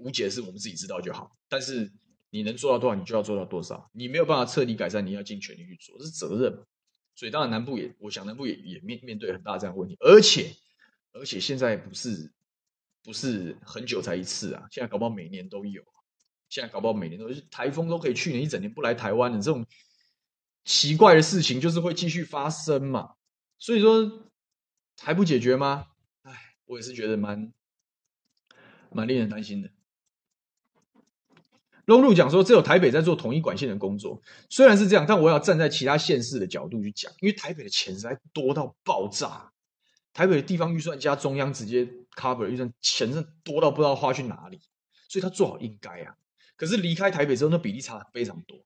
[SPEAKER 1] 无解是我们自己知道就好，但是你能做到多少，你就要做到多少。你没有办法彻底改善，你要尽全力去做，这是责任。所以当然南部也，我想南部也也面面对很大这样问题，而且而且现在不是不是很久才一次啊，现在搞不好每年都有，现在搞不好每年都是，台风都可以去年一整年不来台湾的这种奇怪的事情，就是会继续发生嘛，所以说还不解决吗？哎，我也是觉得蛮蛮令人担心的。龙路讲说，只有台北在做统一管线的工作。虽然是这样，但我要站在其他县市的角度去讲，因为台北的钱实在多到爆炸。台北的地方预算加中央直接 cover 预算，钱真的多到不知道花去哪里。所以他做好应该啊。可是离开台北之后，那比例差非常多。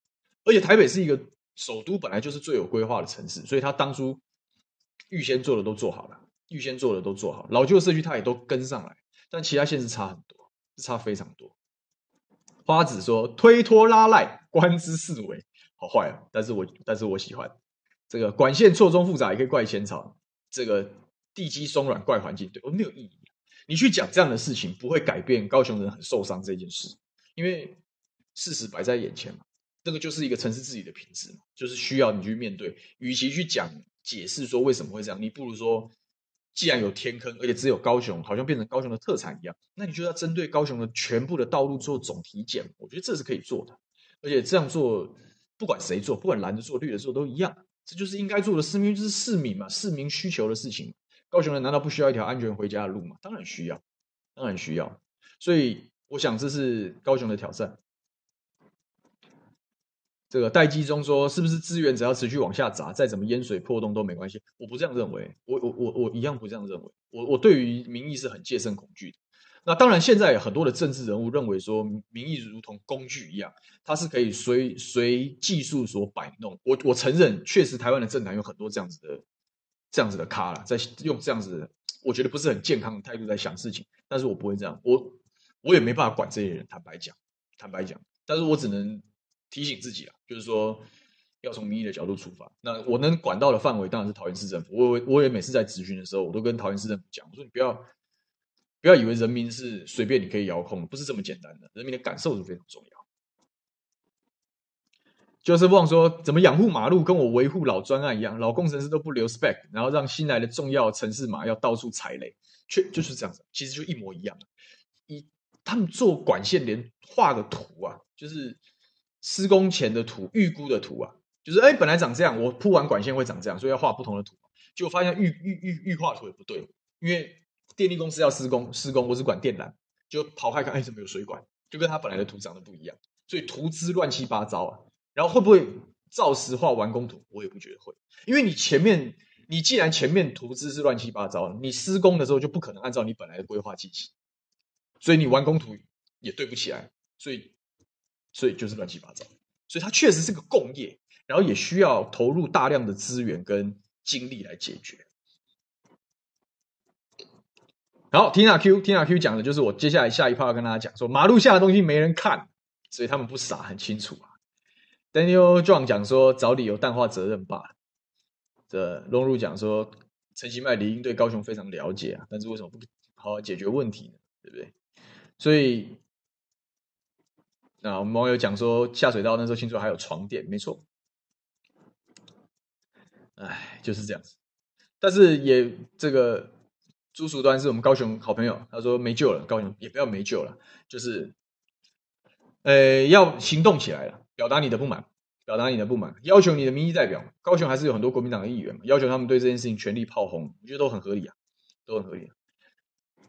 [SPEAKER 1] 而且台北是一个首都，本来就是最有规划的城市，所以他当初预先做的都做好了，预先做的都做好，老旧社区他也都跟上来。但其他县市差很多，差非常多。花子说：“推拖拉赖，官之四维，好坏啊！但是我但是我喜欢这个管线错综复杂，也可以怪前朝。这个地基松软，怪环境，对我没有意义。你去讲这样的事情，不会改变高雄人很受伤这件事，因为事实摆在眼前嘛。这个就是一个城市自己的品质嘛，就是需要你去面对。与其去讲解释说为什么会这样，你不如说。”既然有天坑，而且只有高雄，好像变成高雄的特产一样，那你就要针对高雄的全部的道路做总体检，我觉得这是可以做的。而且这样做，不管谁做，不管蓝的做、绿的做都一样，这就是应该做的事，因为这是市民嘛，市民需求的事情。高雄人难道不需要一条安全回家的路吗？当然需要，当然需要。所以我想这是高雄的挑战。这个待机中说，是不是资源只要持续往下砸，再怎么淹水破洞都没关系？我不这样认为，我我我我一样不这样认为。我我对于民意是很戒慎恐惧的。那当然，现在很多的政治人物认为说，民意如同工具一样，它是可以随随技术所摆弄。我我承认，确实台湾的政坛有很多这样子的这样子的咖了，在用这样子的，我觉得不是很健康的态度在想事情。但是我不会这样，我我也没办法管这些人。坦白讲，坦白讲，但是我只能。提醒自己啊，就是说要从民意的角度出发。那我能管到的范围当然是桃园市政府。我我也每次在质询的时候，我都跟桃园市政府讲，我说你不要不要以为人民是随便你可以遥控，不是这么简单的。人民的感受是非常重要。就是忘说怎么养护马路，跟我维护老专案一样，老工程师都不留 spec，然后让新来的重要城市码要到处踩雷，却就是这样子，其实就一模一样。一他们做管线连画个图啊，就是。施工前的图，预估的图啊，就是哎，本来长这样，我铺完管线会长这样，所以要画不同的图。结果发现预预预预画图也不对，因为电力公司要施工，施工我只管电缆，就跑开看，哎，怎么有水管？就跟他本来的图长得不一样，所以图资乱七八糟啊。然后会不会照实画完工图？我也不觉得会，因为你前面你既然前面图资是乱七八糟的，你施工的时候就不可能按照你本来的规划进行，所以你完工图也对不起来，所以。所以就是乱七八糟，所以它确实是个共业，然后也需要投入大量的资源跟精力来解决。好，Tina Q，Tina Q 讲的就是我接下来下一趴要跟大家讲说，马路下的东西没人看，所以他们不傻，很清楚啊。Daniel John 讲说找理由淡化责任罢了。这龙如讲说陈其迈理应对高雄非常了解啊，但是为什么不好好解决问题呢？对不对？所以。那我们网友讲说下水道那时候听说还有床垫，没错。哎，就是这样子。但是也这个朱淑端是我们高雄好朋友，他说没救了，高雄也不要没救了，就是，呃，要行动起来了，表达你的不满，表达你的不满，要求你的民意代表，高雄还是有很多国民党的议员嘛，要求他们对这件事情全力炮轰，我觉得都很合理啊，都很合理。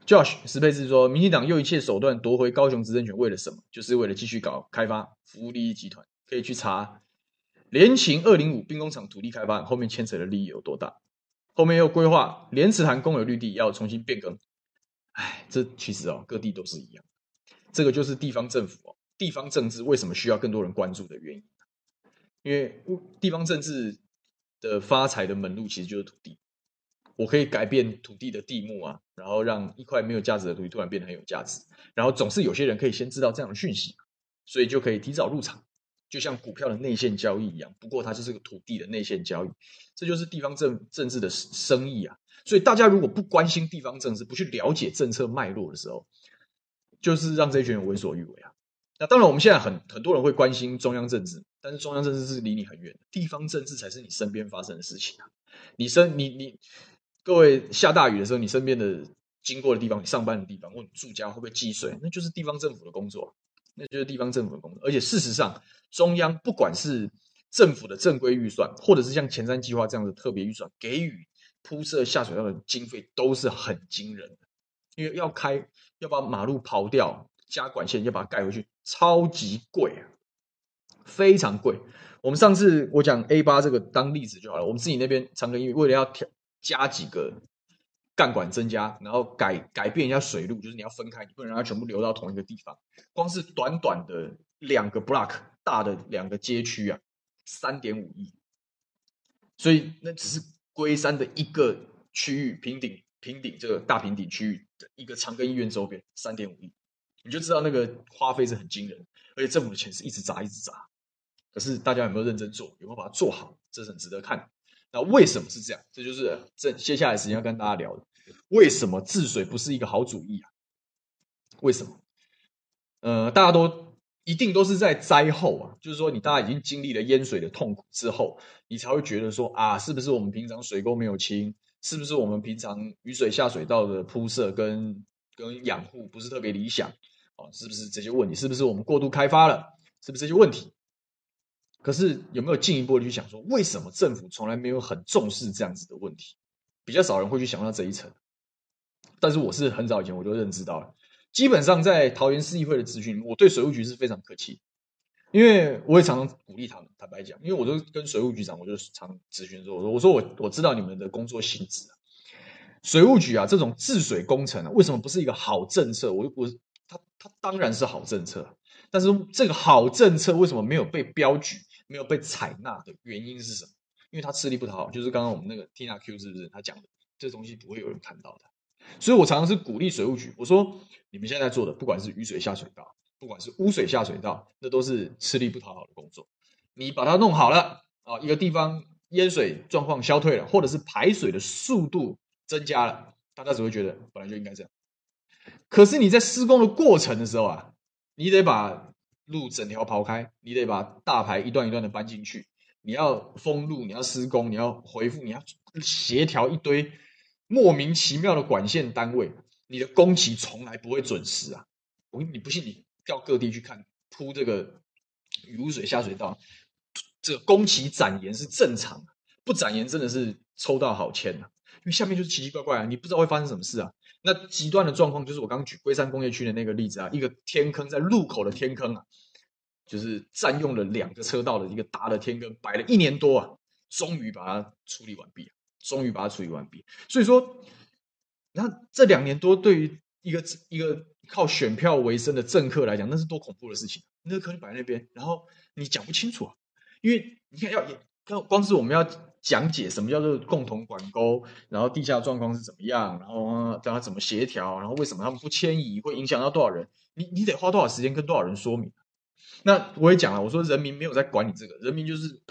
[SPEAKER 1] Josh 石佩志说：“民进党用一切手段夺回高雄执政权，为了什么？就是为了继续搞开发，服务利益集团。可以去查联勤二零五兵工厂土地开发，后面牵扯的利益有多大？后面又规划莲池潭公有绿地要重新变更。哎，这其实哦，各地都是一样。这个就是地方政府哦，地方政治为什么需要更多人关注的原因？因为地方政治的发财的门路其实就是土地。”我可以改变土地的地目啊，然后让一块没有价值的土地突然变得很有价值，然后总是有些人可以先知道这样的讯息，所以就可以提早入场，就像股票的内线交易一样。不过它就是个土地的内线交易，这就是地方政政治的生意啊。所以大家如果不关心地方政治，不去了解政策脉络的时候，就是让这群人为所欲为啊。那当然，我们现在很很多人会关心中央政治，但是中央政治是离你很远的，地方政治才是你身边发生的事情啊。你身你你各位下大雨的时候，你身边的经过的地方，你上班的地方，或你住家会不会积水？那就是地方政府的工作，那就是地方政府的工作。而且事实上，中央不管是政府的正规预算，或者是像前瞻计划这样的特别预算，给予铺设下水道的经费都是很惊人的，因为要开要把马路刨掉。加管线要把它盖回去，超级贵啊，非常贵。我们上次我讲 A 八这个当例子就好了。我们自己那边长庚医院为了要调加几个干管增加，然后改改变一下水路，就是你要分开，你不能让它全部流到同一个地方。光是短短的两个 block 大的两个街区啊，三点五亿。所以那只是龟山的一个区域，平顶平顶这个大平顶区域的一个长庚医院周边，三点五亿。你就知道那个花费是很惊人，而且政府的钱是一直砸一直砸。可是大家有没有认真做？有没有把它做好？这是很值得看。那为什么是这样？这就是这接下来时间要跟大家聊的。为什么治水不是一个好主意啊？为什么？呃，大家都一定都是在灾后啊，就是说你大家已经经历了淹水的痛苦之后，你才会觉得说啊，是不是我们平常水沟没有清？是不是我们平常雨水下水道的铺设跟跟养护不是特别理想？哦，是不是这些问题？是不是我们过度开发了？是不是这些问题？可是有没有进一步的去想说，为什么政府从来没有很重视这样子的问题？比较少人会去想到这一层。但是我是很早以前我就认知到了。基本上在桃园市议会的咨询，我对水务局是非常客气，因为我也常常鼓励他们。坦白讲，因为我都跟水务局长，我就常咨询说，我说我说我我知道你们的工作性质啊，水务局啊这种治水工程啊，为什么不是一个好政策？我我。它它当然是好政策，但是这个好政策为什么没有被标举、没有被采纳的原因是什么？因为他吃力不讨好，就是刚刚我们那个 Tina Q 是不是他讲的？这东西不会有人看到的。所以我常常是鼓励水务局，我说你们现在做的，不管是雨水下水道，不管是污水下水道，那都是吃力不讨好的工作。你把它弄好了啊，一个地方淹水状况消退了，或者是排水的速度增加了，大家只会觉得本来就应该这样。可是你在施工的过程的时候啊，你得把路整条刨开，你得把大排一段一段的搬进去，你要封路，你要施工，你要回复，你要协调一堆莫名其妙的管线单位，你的工期从来不会准时啊！我你不信，你到各地去看铺这个雨污水下水道，这个工期展延是正常，不展延真的是抽到好签啊，因为下面就是奇奇怪怪啊，你不知道会发生什么事啊。那极端的状况就是我刚举龟山工业区的那个例子啊，一个天坑在路口的天坑啊，就是占用了两个车道的一个大的天坑，摆了一年多啊，终于把它处理完毕，终于把它处理完毕。所以说，那这两年多对于一个一个靠选票为生的政客来讲，那是多恐怖的事情。那个坑摆在那边，然后你讲不清楚啊，因为你看要光光是我们要。讲解什么叫做共同管沟，然后地下状况是怎么样，然后让他怎么协调，然后为什么他们不迁移，会影响到多少人？你你得花多少时间跟多少人说明？那我也讲了，我说人民没有在管你这个，人民就是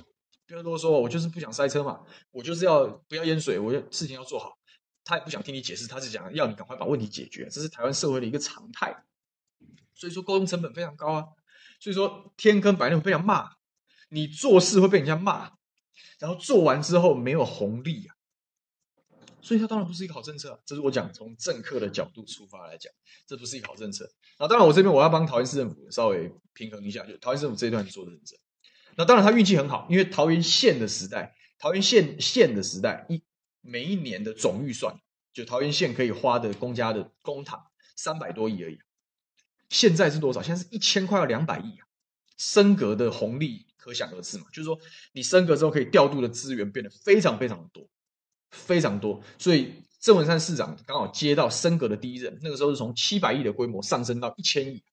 [SPEAKER 1] 不要多说，我就是不想塞车嘛，我就是要不要淹水，我事情要做好。他也不想听你解释，他是讲要你赶快把问题解决，这是台湾社会的一个常态。所以说沟通成本非常高啊，所以说天坑摆那会被人家骂，你做事会被人家骂。然后做完之后没有红利啊，所以它当然不是一个好政策啊。这是我讲从政客的角度出发来讲，这不是一个好政策。那当然我这边我要帮桃园市政府稍微平衡一下，就桃园市政府这一段做的认真。那当然他运气很好，因为桃园县的时代，桃园县县的时代一每一年的总预算，就桃园县可以花的公家的公帑三百多亿而已。现在是多少？现在是一千块要两百亿啊，升格的红利。可想而知嘛，就是说你升格之后可以调度的资源变得非常非常的多，非常多。所以郑文山市长刚好接到升格的第一任，那个时候是从七百亿的规模上升到一千亿，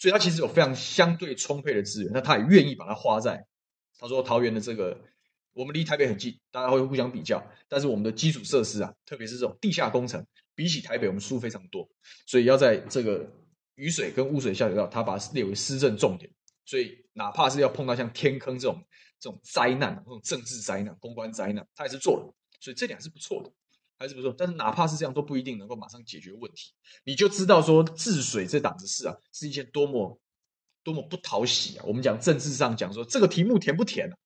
[SPEAKER 1] 所以他其实有非常相对充沛的资源，那他也愿意把它花在他说桃园的这个，我们离台北很近，大家会互相比较，但是我们的基础设施啊，特别是这种地下工程，比起台北我们输非常多，所以要在这个雨水跟污水下水道，他把它列为施政重点。所以，哪怕是要碰到像天坑这种这种灾难，这种政治灾难、公关灾难，他还是做了。所以这点还是不错的，还是不错。但是哪怕是这样，都不一定能够马上解决问题。你就知道说治水这档子事啊，是一件多么多么不讨喜啊！我们讲政治上讲说这个题目甜不甜啊？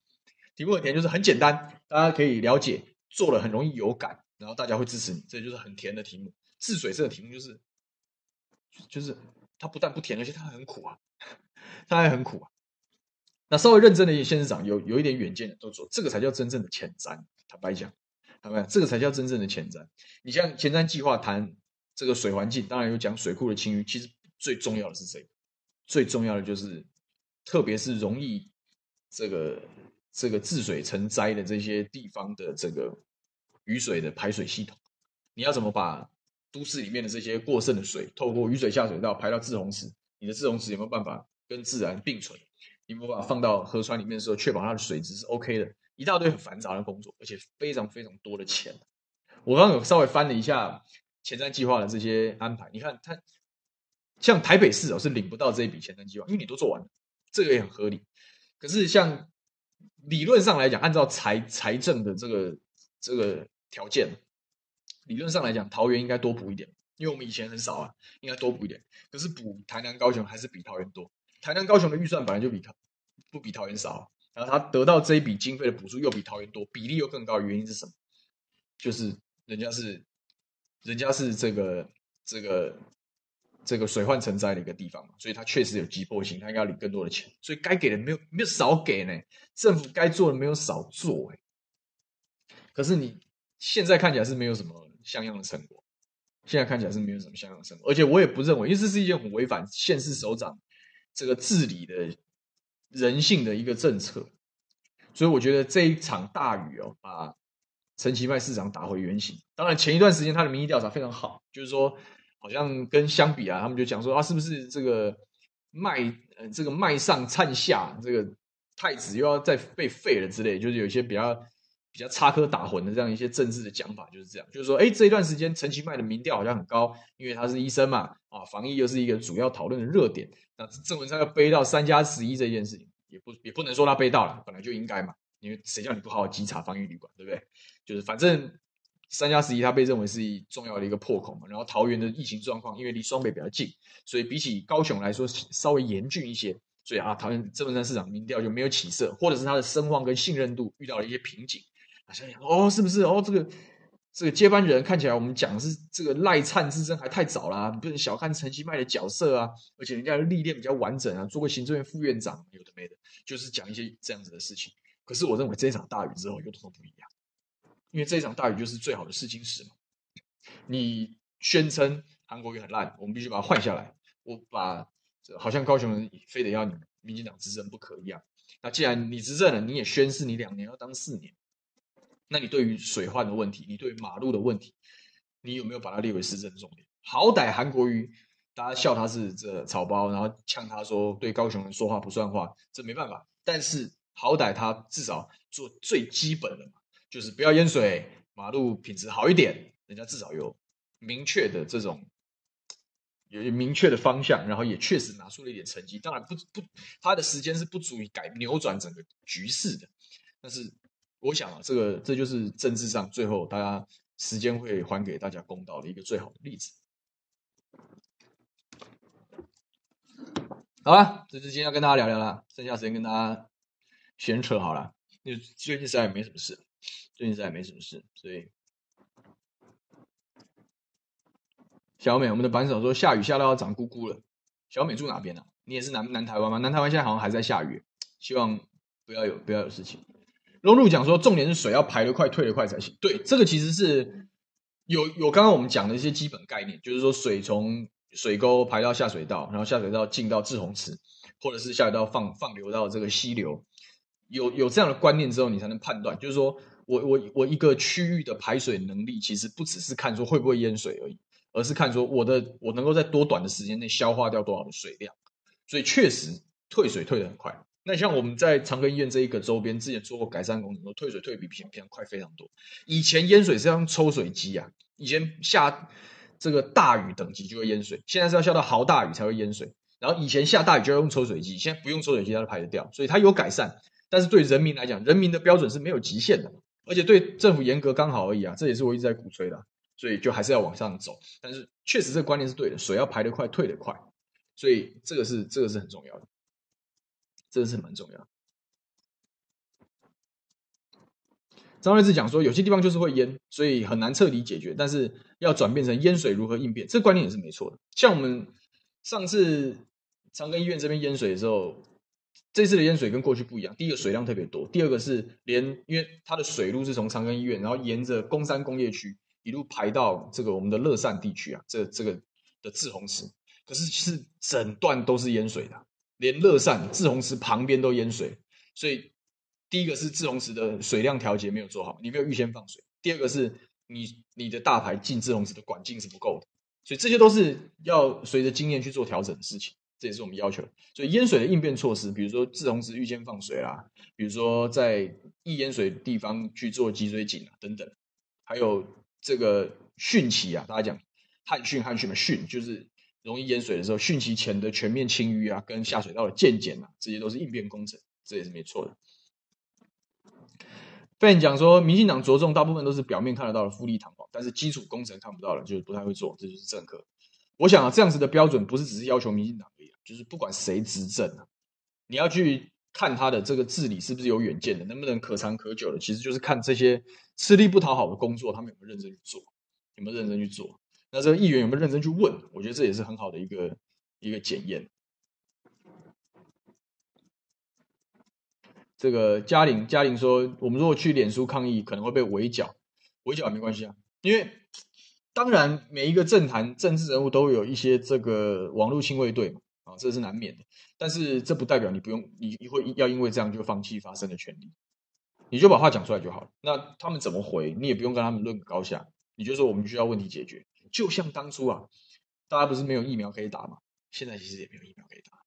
[SPEAKER 1] 题目很甜，就是很简单，大家可以了解，做了很容易有感，然后大家会支持你，这就是很甜的题目。治水这个题目就是，就是它不但不甜，而且它很苦啊，它还很苦啊。那稍微认真的一些县市长有有一点远见的都说，这个才叫真正的前瞻。坦白讲，坦白讲，这个才叫真正的前瞻。你像前瞻计划谈这个水环境，当然有讲水库的清淤，其实最重要的是这个，最重要的就是，特别是容易这个这个治水成灾的这些地方的这个雨水的排水系统，你要怎么把都市里面的这些过剩的水，透过雨水下水道排到自洪池？你的自洪池有没有办法跟自然并存？你有没有办法放到河川里面的时候，确保它的水质是 OK 的？一大堆很繁杂的工作，而且非常非常多的钱。我刚刚有稍微翻了一下前瞻计划的这些安排，你看它像台北市哦是领不到这一笔前瞻计划，因为你都做完了，这个也很合理。可是像理论上来讲，按照财财政的这个这个条件。理论上来讲，桃园应该多补一点，因为我们以前很少啊，应该多补一点。可是补台南、高雄还是比桃园多。台南、高雄的预算本来就比桃不比桃园少，然后他得到这一笔经费的补助又比桃园多，比例又更高。原因是什么？就是人家是人家是这个这个这个水患成灾的一个地方嘛，所以他确实有急迫性，他应该要领更多的钱。所以该给的没有没有少给呢，政府该做的没有少做哎。可是你现在看起来是没有什么。像样的成果，现在看起来是没有什么像样的成果，而且我也不认为，因为这是一件很违反县市首长这个治理的人性的一个政策，所以我觉得这一场大雨哦，把陈其迈市长打回原形。当然，前一段时间他的民意调查非常好，就是说好像跟相比啊，他们就讲说啊，是不是这个麦呃这个麦上灿下，这个太子又要再被废了之类，就是有一些比较。比较插科打诨的这样一些政治的讲法就是这样，就是说，哎，这一段时间陈其迈的民调好像很高，因为他是医生嘛，啊，防疫又是一个主要讨论的热点。那郑文灿要背到三加十一这件事情，也不也不能说他背到了，本来就应该嘛，因为谁叫你不好好稽查防疫旅馆，对不对？就是反正三加十一他被认为是重要的一个破口嘛。然后桃园的疫情状况，因为离双北比较近，所以比起高雄来说稍微严峻一些，所以啊，桃园郑文灿市长民调就没有起色，或者是他的声望跟信任度遇到了一些瓶颈。好像哦，是不是哦？这个这个接班人看起来，我们讲的是这个赖灿之争还太早啦，不能小看陈其迈的角色啊。而且人家的历练比较完整啊，做过行政院副院长，有的没的，就是讲一些这样子的事情。可是我认为这一场大雨之后又都不一样，因为这一场大雨就是最好的试金石嘛。你宣称韩国瑜很烂，我们必须把它换下来。我把好像高雄人非得要你民进党执政不可一样。那既然你执政了，你也宣誓你两年要当四年。那你对于水患的问题，你对于马路的问题，你有没有把它列为市政重点？好歹韩国瑜，大家笑他是这草包，然后呛他说对高雄人说话不算话，这没办法。但是好歹他至少做最基本的嘛，就是不要淹水，马路品质好一点，人家至少有明确的这种有明确的方向，然后也确实拿出了一点成绩。当然不不，他的时间是不足以改扭转整个局势的，但是。我想啊，这个这就是政治上最后大家时间会还给大家公道的一个最好的例子。好了，这是今天要跟大家聊聊了，剩下时间跟大家闲扯好了。因为最近实在也没什么事，最近实在也没什么事，所以小美，我们的板手说下雨下到要长菇菇了。小美住哪边呢、啊？你也是南南台湾吗？南台湾现在好像还在下雨，希望不要有不要有事情。龙路讲说，重点是水要排得快、退得快才行。对，这个其实是有有刚刚我们讲的一些基本概念，就是说水从水沟排到下水道，然后下水道进到滞洪池，或者是下水道放放流到这个溪流。有有这样的观念之后，你才能判断，就是说我我我一个区域的排水能力，其实不只是看说会不会淹水而已，而是看说我的我能够在多短的时间内消化掉多少的水量。所以确实退水退得很快。那像我们在长庚医院这一个周边，之前做过改善工程，说退水退比平常快非常多。以前淹水是要用抽水机啊，以前下这个大雨等级就会淹水，现在是要下到豪大雨才会淹水。然后以前下大雨就要用抽水机，现在不用抽水机它就排得掉，所以它有改善。但是对人民来讲，人民的标准是没有极限的，而且对政府严格刚好而已啊，这也是我一直在鼓吹的。所以就还是要往上走。但是确实这个观念是对的，水要排得快，退得快，所以这个是这个是很重要的。这是蛮重要。张瑞智讲说，有些地方就是会淹，所以很难彻底解决。但是要转变成淹水如何应变，这观念也是没错的。像我们上次长庚医院这边淹水的时候，这次的淹水跟过去不一样。第一个水量特别多，第二个是连因为它的水路是从长庚医院，然后沿着工山工业区一路排到这个我们的乐善地区啊，这这个的滞洪池，可是其实整段都是淹水的，连乐善滞洪池旁边都淹水，所以。第一个是滞洪池的水量调节没有做好，你没有预先放水；第二个是你你的大排进滞洪池的管径是不够的，所以这些都是要随着经验去做调整的事情，这也是我们要求。所以淹水的应变措施，比如说滞洪池预先放水啦，比如说在易淹水的地方去做集水井啊等等，还有这个汛期啊，大家讲旱汛旱汛嘛，汛就是容易淹水的时候，汛期前的全面清淤啊，跟下水道的渐减啊，这些都是应变工程，这也是没错的。Ben 讲说，民进党着重大部分都是表面看得到的富丽堂皇，但是基础工程看不到了，就是不太会做，这就是政客。我想啊，这样子的标准不是只是要求民进党而已，就是不管谁执政啊，你要去看他的这个治理是不是有远见的，能不能可长可久的，其实就是看这些吃力不讨好的工作，他们有没有认真去做，有没有认真去做。那这个议员有没有认真去问？我觉得这也是很好的一个一个检验。这个嘉玲，嘉玲说，我们如果去脸书抗议，可能会被围剿。围剿没关系啊，因为当然每一个政坛政治人物都有一些这个网络亲卫队嘛，啊，这是难免的。但是这不代表你不用，你你会要因为这样就放弃发声的权利，你就把话讲出来就好了。那他们怎么回，你也不用跟他们论个高下，你就说我们需要问题解决。就像当初啊，大家不是没有疫苗可以打嘛，现在其实也没有疫苗可以打，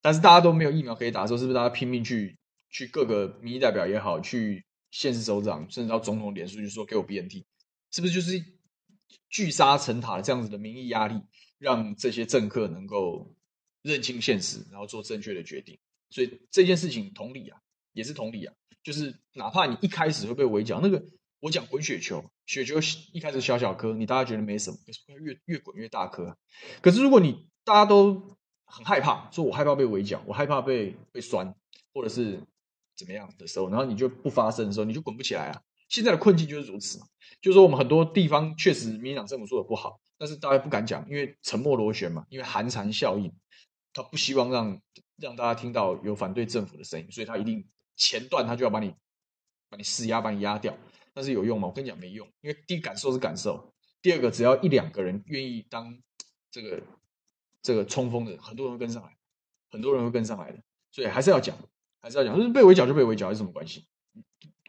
[SPEAKER 1] 但是大家都没有疫苗可以打的时候，是不是大家拼命去？去各个民意代表也好，去县市首长，甚至到总统脸书，就说给我 BNT，是不是就是聚沙成塔这样子的民意压力，让这些政客能够认清现实，然后做正确的决定？所以这件事情同理啊，也是同理啊，就是哪怕你一开始会被围剿，那个我讲滚雪球，雪球一开始小小颗，你大家觉得没什么，可是越越滚越大颗。可是如果你大家都很害怕，说我害怕被围剿，我害怕被被酸，或者是。怎么样的时候，然后你就不发声的时候，你就滚不起来啊！现在的困境就是如此嘛，就是说我们很多地方确实民进党政府做的不好，但是大家不敢讲，因为沉默螺旋嘛，因为寒蝉效应，他不希望让让大家听到有反对政府的声音，所以他一定前段他就要把你把你施压，把你压掉。但是有用吗？我跟你讲没用，因为第一感受是感受，第二个只要一两个人愿意当这个这个冲锋的，很多人会跟上来，很多人会跟上来的，所以还是要讲。还是要讲，就是被围剿就被围剿，有什么关系？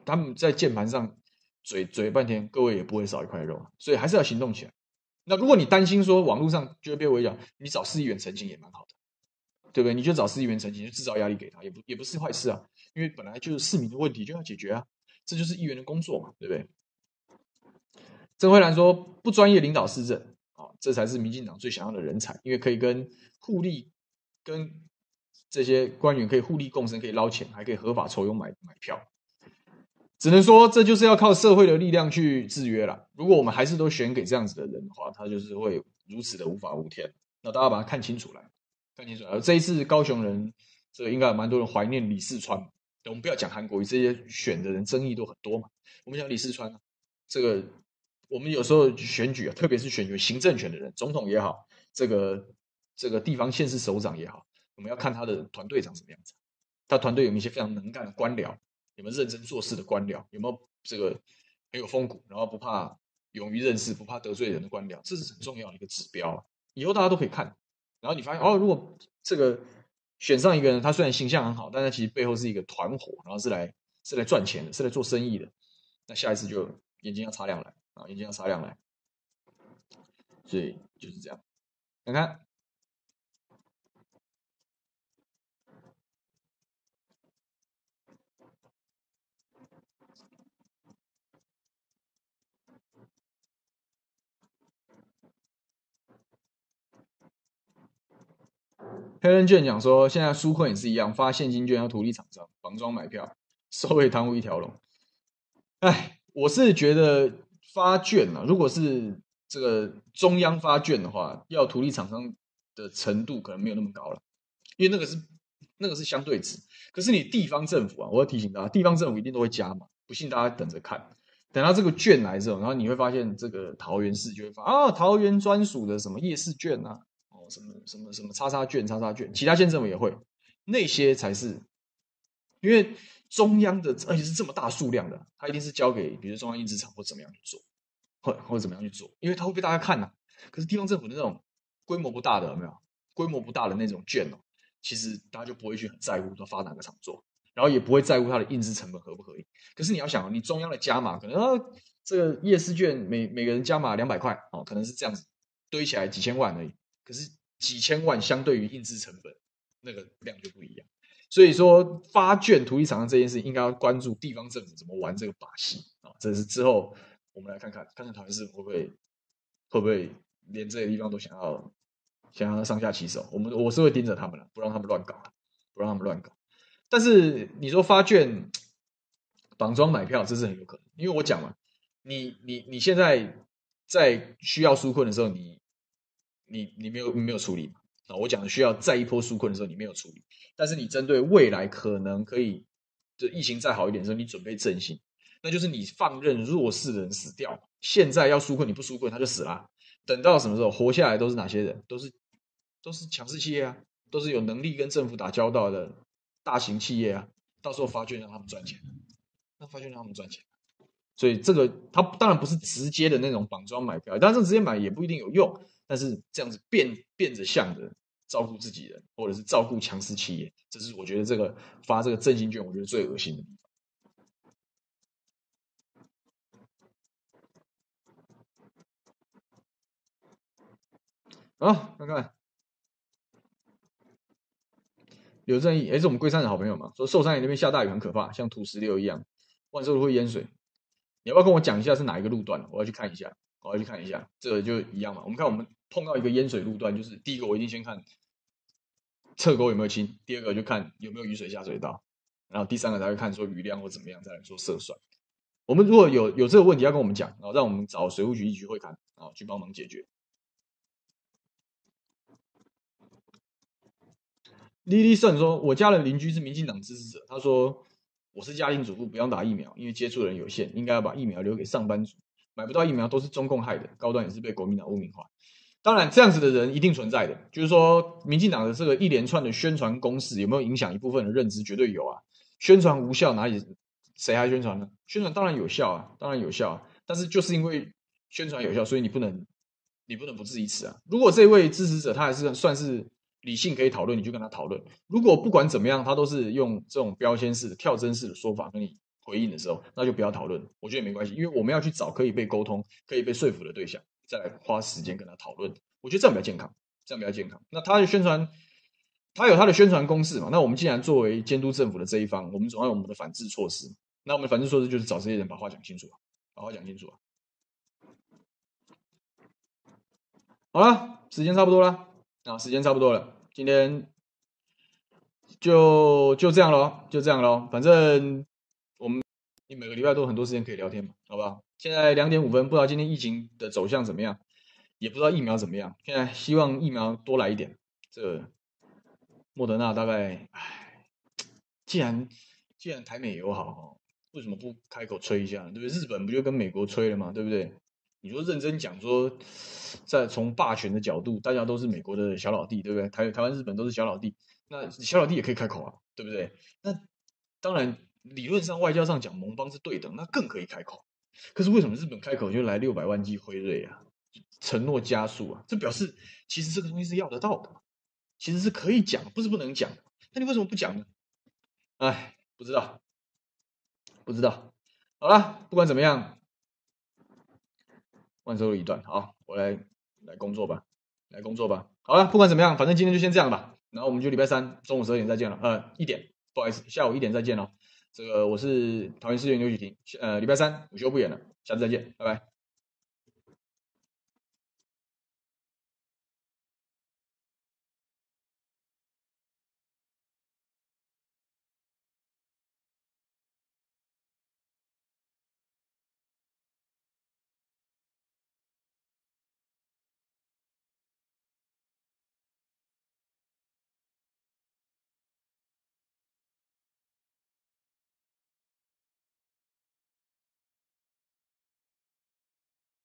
[SPEAKER 1] 他们在键盘上嘴嘴半天，各位也不会少一块肉，所以还是要行动起来。那如果你担心说网络上就会被围剿，你找市议员澄清也蛮好的，对不对？你就找市议员澄清，就制造压力给他，也不也不是坏事啊。因为本来就是市民的问题就要解决啊，这就是议员的工作嘛，对不对？郑慧兰说：“不专业领导市政啊，这才是民进党最想要的人才，因为可以跟互利跟。”这些官员可以互利共生，可以捞钱，还可以合法抽佣买买票。只能说，这就是要靠社会的力量去制约了。如果我们还是都选给这样子的人的话，他就是会如此的无法无天。那大家把它看清楚来，看清楚。而这一次高雄人，这个应该有蛮多人怀念李四川。我们不要讲韩国瑜，这些选的人争议都很多嘛。我们讲李四川，这个我们有时候选举啊，特别是选举行政权的人，总统也好，这个这个地方县市首长也好。我们要看他的团队长什么样子，他团队有没有一些非常能干的官僚，有没有认真做事的官僚，有没有这个很有风骨，然后不怕勇于认识，不怕得罪人的官僚，这是很重要的一个指标。以后大家都可以看，然后你发现哦，如果这个选上一个人，他虽然形象很好，但他其实背后是一个团伙，然后是来是来赚钱的，是来做生意的，那下一次就眼睛要擦亮来啊，眼睛要擦亮来。所以就是这样，看看。黑人券讲说，现在纾困也是一样，发现金券要图利厂商，绑桩买票，收贿贪污一条龙。哎，我是觉得发券啊，如果是这个中央发券的话，要图利厂商的程度可能没有那么高了，因为那个是那个是相对值。可是你地方政府啊，我要提醒大家，地方政府一定都会加嘛，不信大家等着看。等到这个券来之后，然后你会发现这个桃园市就会发啊，桃园专属的什么夜市券啊，什么什么什么叉叉券、叉叉券，其他县政府也会，那些才是，因为中央的而且是这么大数量的，它一定是交给比如中央印制厂或怎么样去做，或或怎么样去做，因为它会被大家看呐、可是地方政府的那种规模不大的有没有？规模不大的那种券哦，其实大家就不会去很在乎说发哪个厂做。然后也不会在乎它的印制成本合不合理。可是你要想，你中央的加码可能啊，这个夜市券每每个人加码两百块哦，可能是这样子堆起来几千万而已。可是几千万相对于印制成本那个量就不一样。所以说发券土地厂商这件事应该要关注地方政府怎么玩这个把戏啊。这是之后我们来看看，看看桃园市会不会会不会连这些地方都想要想要上下其手。我们我是会盯着他们了，不让他们乱搞，不让他们乱搞。但是你说发券绑装买票，这是很有可能，因为我讲嘛，你你你现在在需要纾困的时候，你你你没有你没有处理嘛？啊，我讲的需要再一波纾困的时候，你没有处理。但是你针对未来可能可以，就疫情再好一点的时候，你准备振兴，那就是你放任弱势的人死掉。现在要纾困，你不纾困他就死了。等到什么时候活下来都是哪些人？都是都是强势企业啊，都是有能力跟政府打交道的。大型企业啊，到时候发券让他们赚钱，那发券让他们赚钱，所以这个他当然不是直接的那种绑桩买票，但是直接买也不一定有用。但是这样子变变着相的照顾自己人，或者是照顾强势企业，这是我觉得这个发这个振兴券，我觉得最恶心的地方。好，看看。刘正义，哎，是我们龟山的好朋友嘛？说寿山那边下大雨很可怕，像土石流一样，万寿路会淹水。你要不要跟我讲一下是哪一个路段？我要去看一下，我要去看一下。这个就一样嘛。我们看我们碰到一个淹水路段，就是第一个我一定先看侧沟有没有清，第二个就看有没有雨水下水道，然后第三个才会看说雨量或怎么样再来做测算。我们如果有有这个问题要跟我们讲，然后让我们找水务局一起去会勘，啊，去帮忙解决。莉莉胜说：“我家的邻居是民进党支持者。他说我是家庭主妇，不用打疫苗，因为接触人有限，应该要把疫苗留给上班族。买不到疫苗都是中共害的，高端也是被国民党污名化。当然，这样子的人一定存在的。就是说，民进党的这个一连串的宣传攻势有没有影响一部分的认知？绝对有啊！宣传无效，哪里谁还宣传呢？宣传当然有效啊，当然有效啊。但是就是因为宣传有效，所以你不能你不能不置疑此啊。如果这位支持者他还是算是。”理性可以讨论，你就跟他讨论。如果不管怎么样，他都是用这种标签式的、跳针式的说法跟你回应的时候，那就不要讨论。我觉得也没关系，因为我们要去找可以被沟通、可以被说服的对象，再来花时间跟他讨论。我觉得这样比较健康，这样比较健康。那他的宣传，他有他的宣传攻势嘛？那我们既然作为监督政府的这一方，我们总要有我们的反制措施。那我们的反制措施就是找这些人把话讲清楚，把话讲清楚。好了，时间差不多了。啊，时间差不多了，今天就就这样咯，就这样咯。反正你每个礼拜都有很多时间可以聊天嘛，好不好？现在两点五分，不知道今天疫情的走向怎么样，也不知道疫苗怎么样。现在希望疫苗多来一点。这莫德纳大概，唉，既然既然台美友好，为什么不开口吹一下？对不对？日本不就跟美国吹了吗？对不对？你说认真讲说，在从霸权的角度，大家都是美国的小老弟，对不对？台台湾、日本都是小老弟，那小老弟也可以开口啊，对不对？那当然，理论上外交上讲盟邦是对等，那更可以开口。可是为什么日本开口就来六百万剂辉瑞啊？承诺加速啊？这表示其实这个东西是要得到的，其实是可以讲，不是不能讲。那你为什么不讲呢？哎，不知道，不知道。好了，不管怎么样。万寿路一段，好，我来来工作吧，来工作吧。好了，不管怎么样，反正今天就先这样吧。然后我们就礼拜三中午十二点再见了，呃，一点，不好意思，下午一点再见哦。这个我是桃园市议员刘雨婷，呃，礼拜三午休不演了，下次再见，拜拜。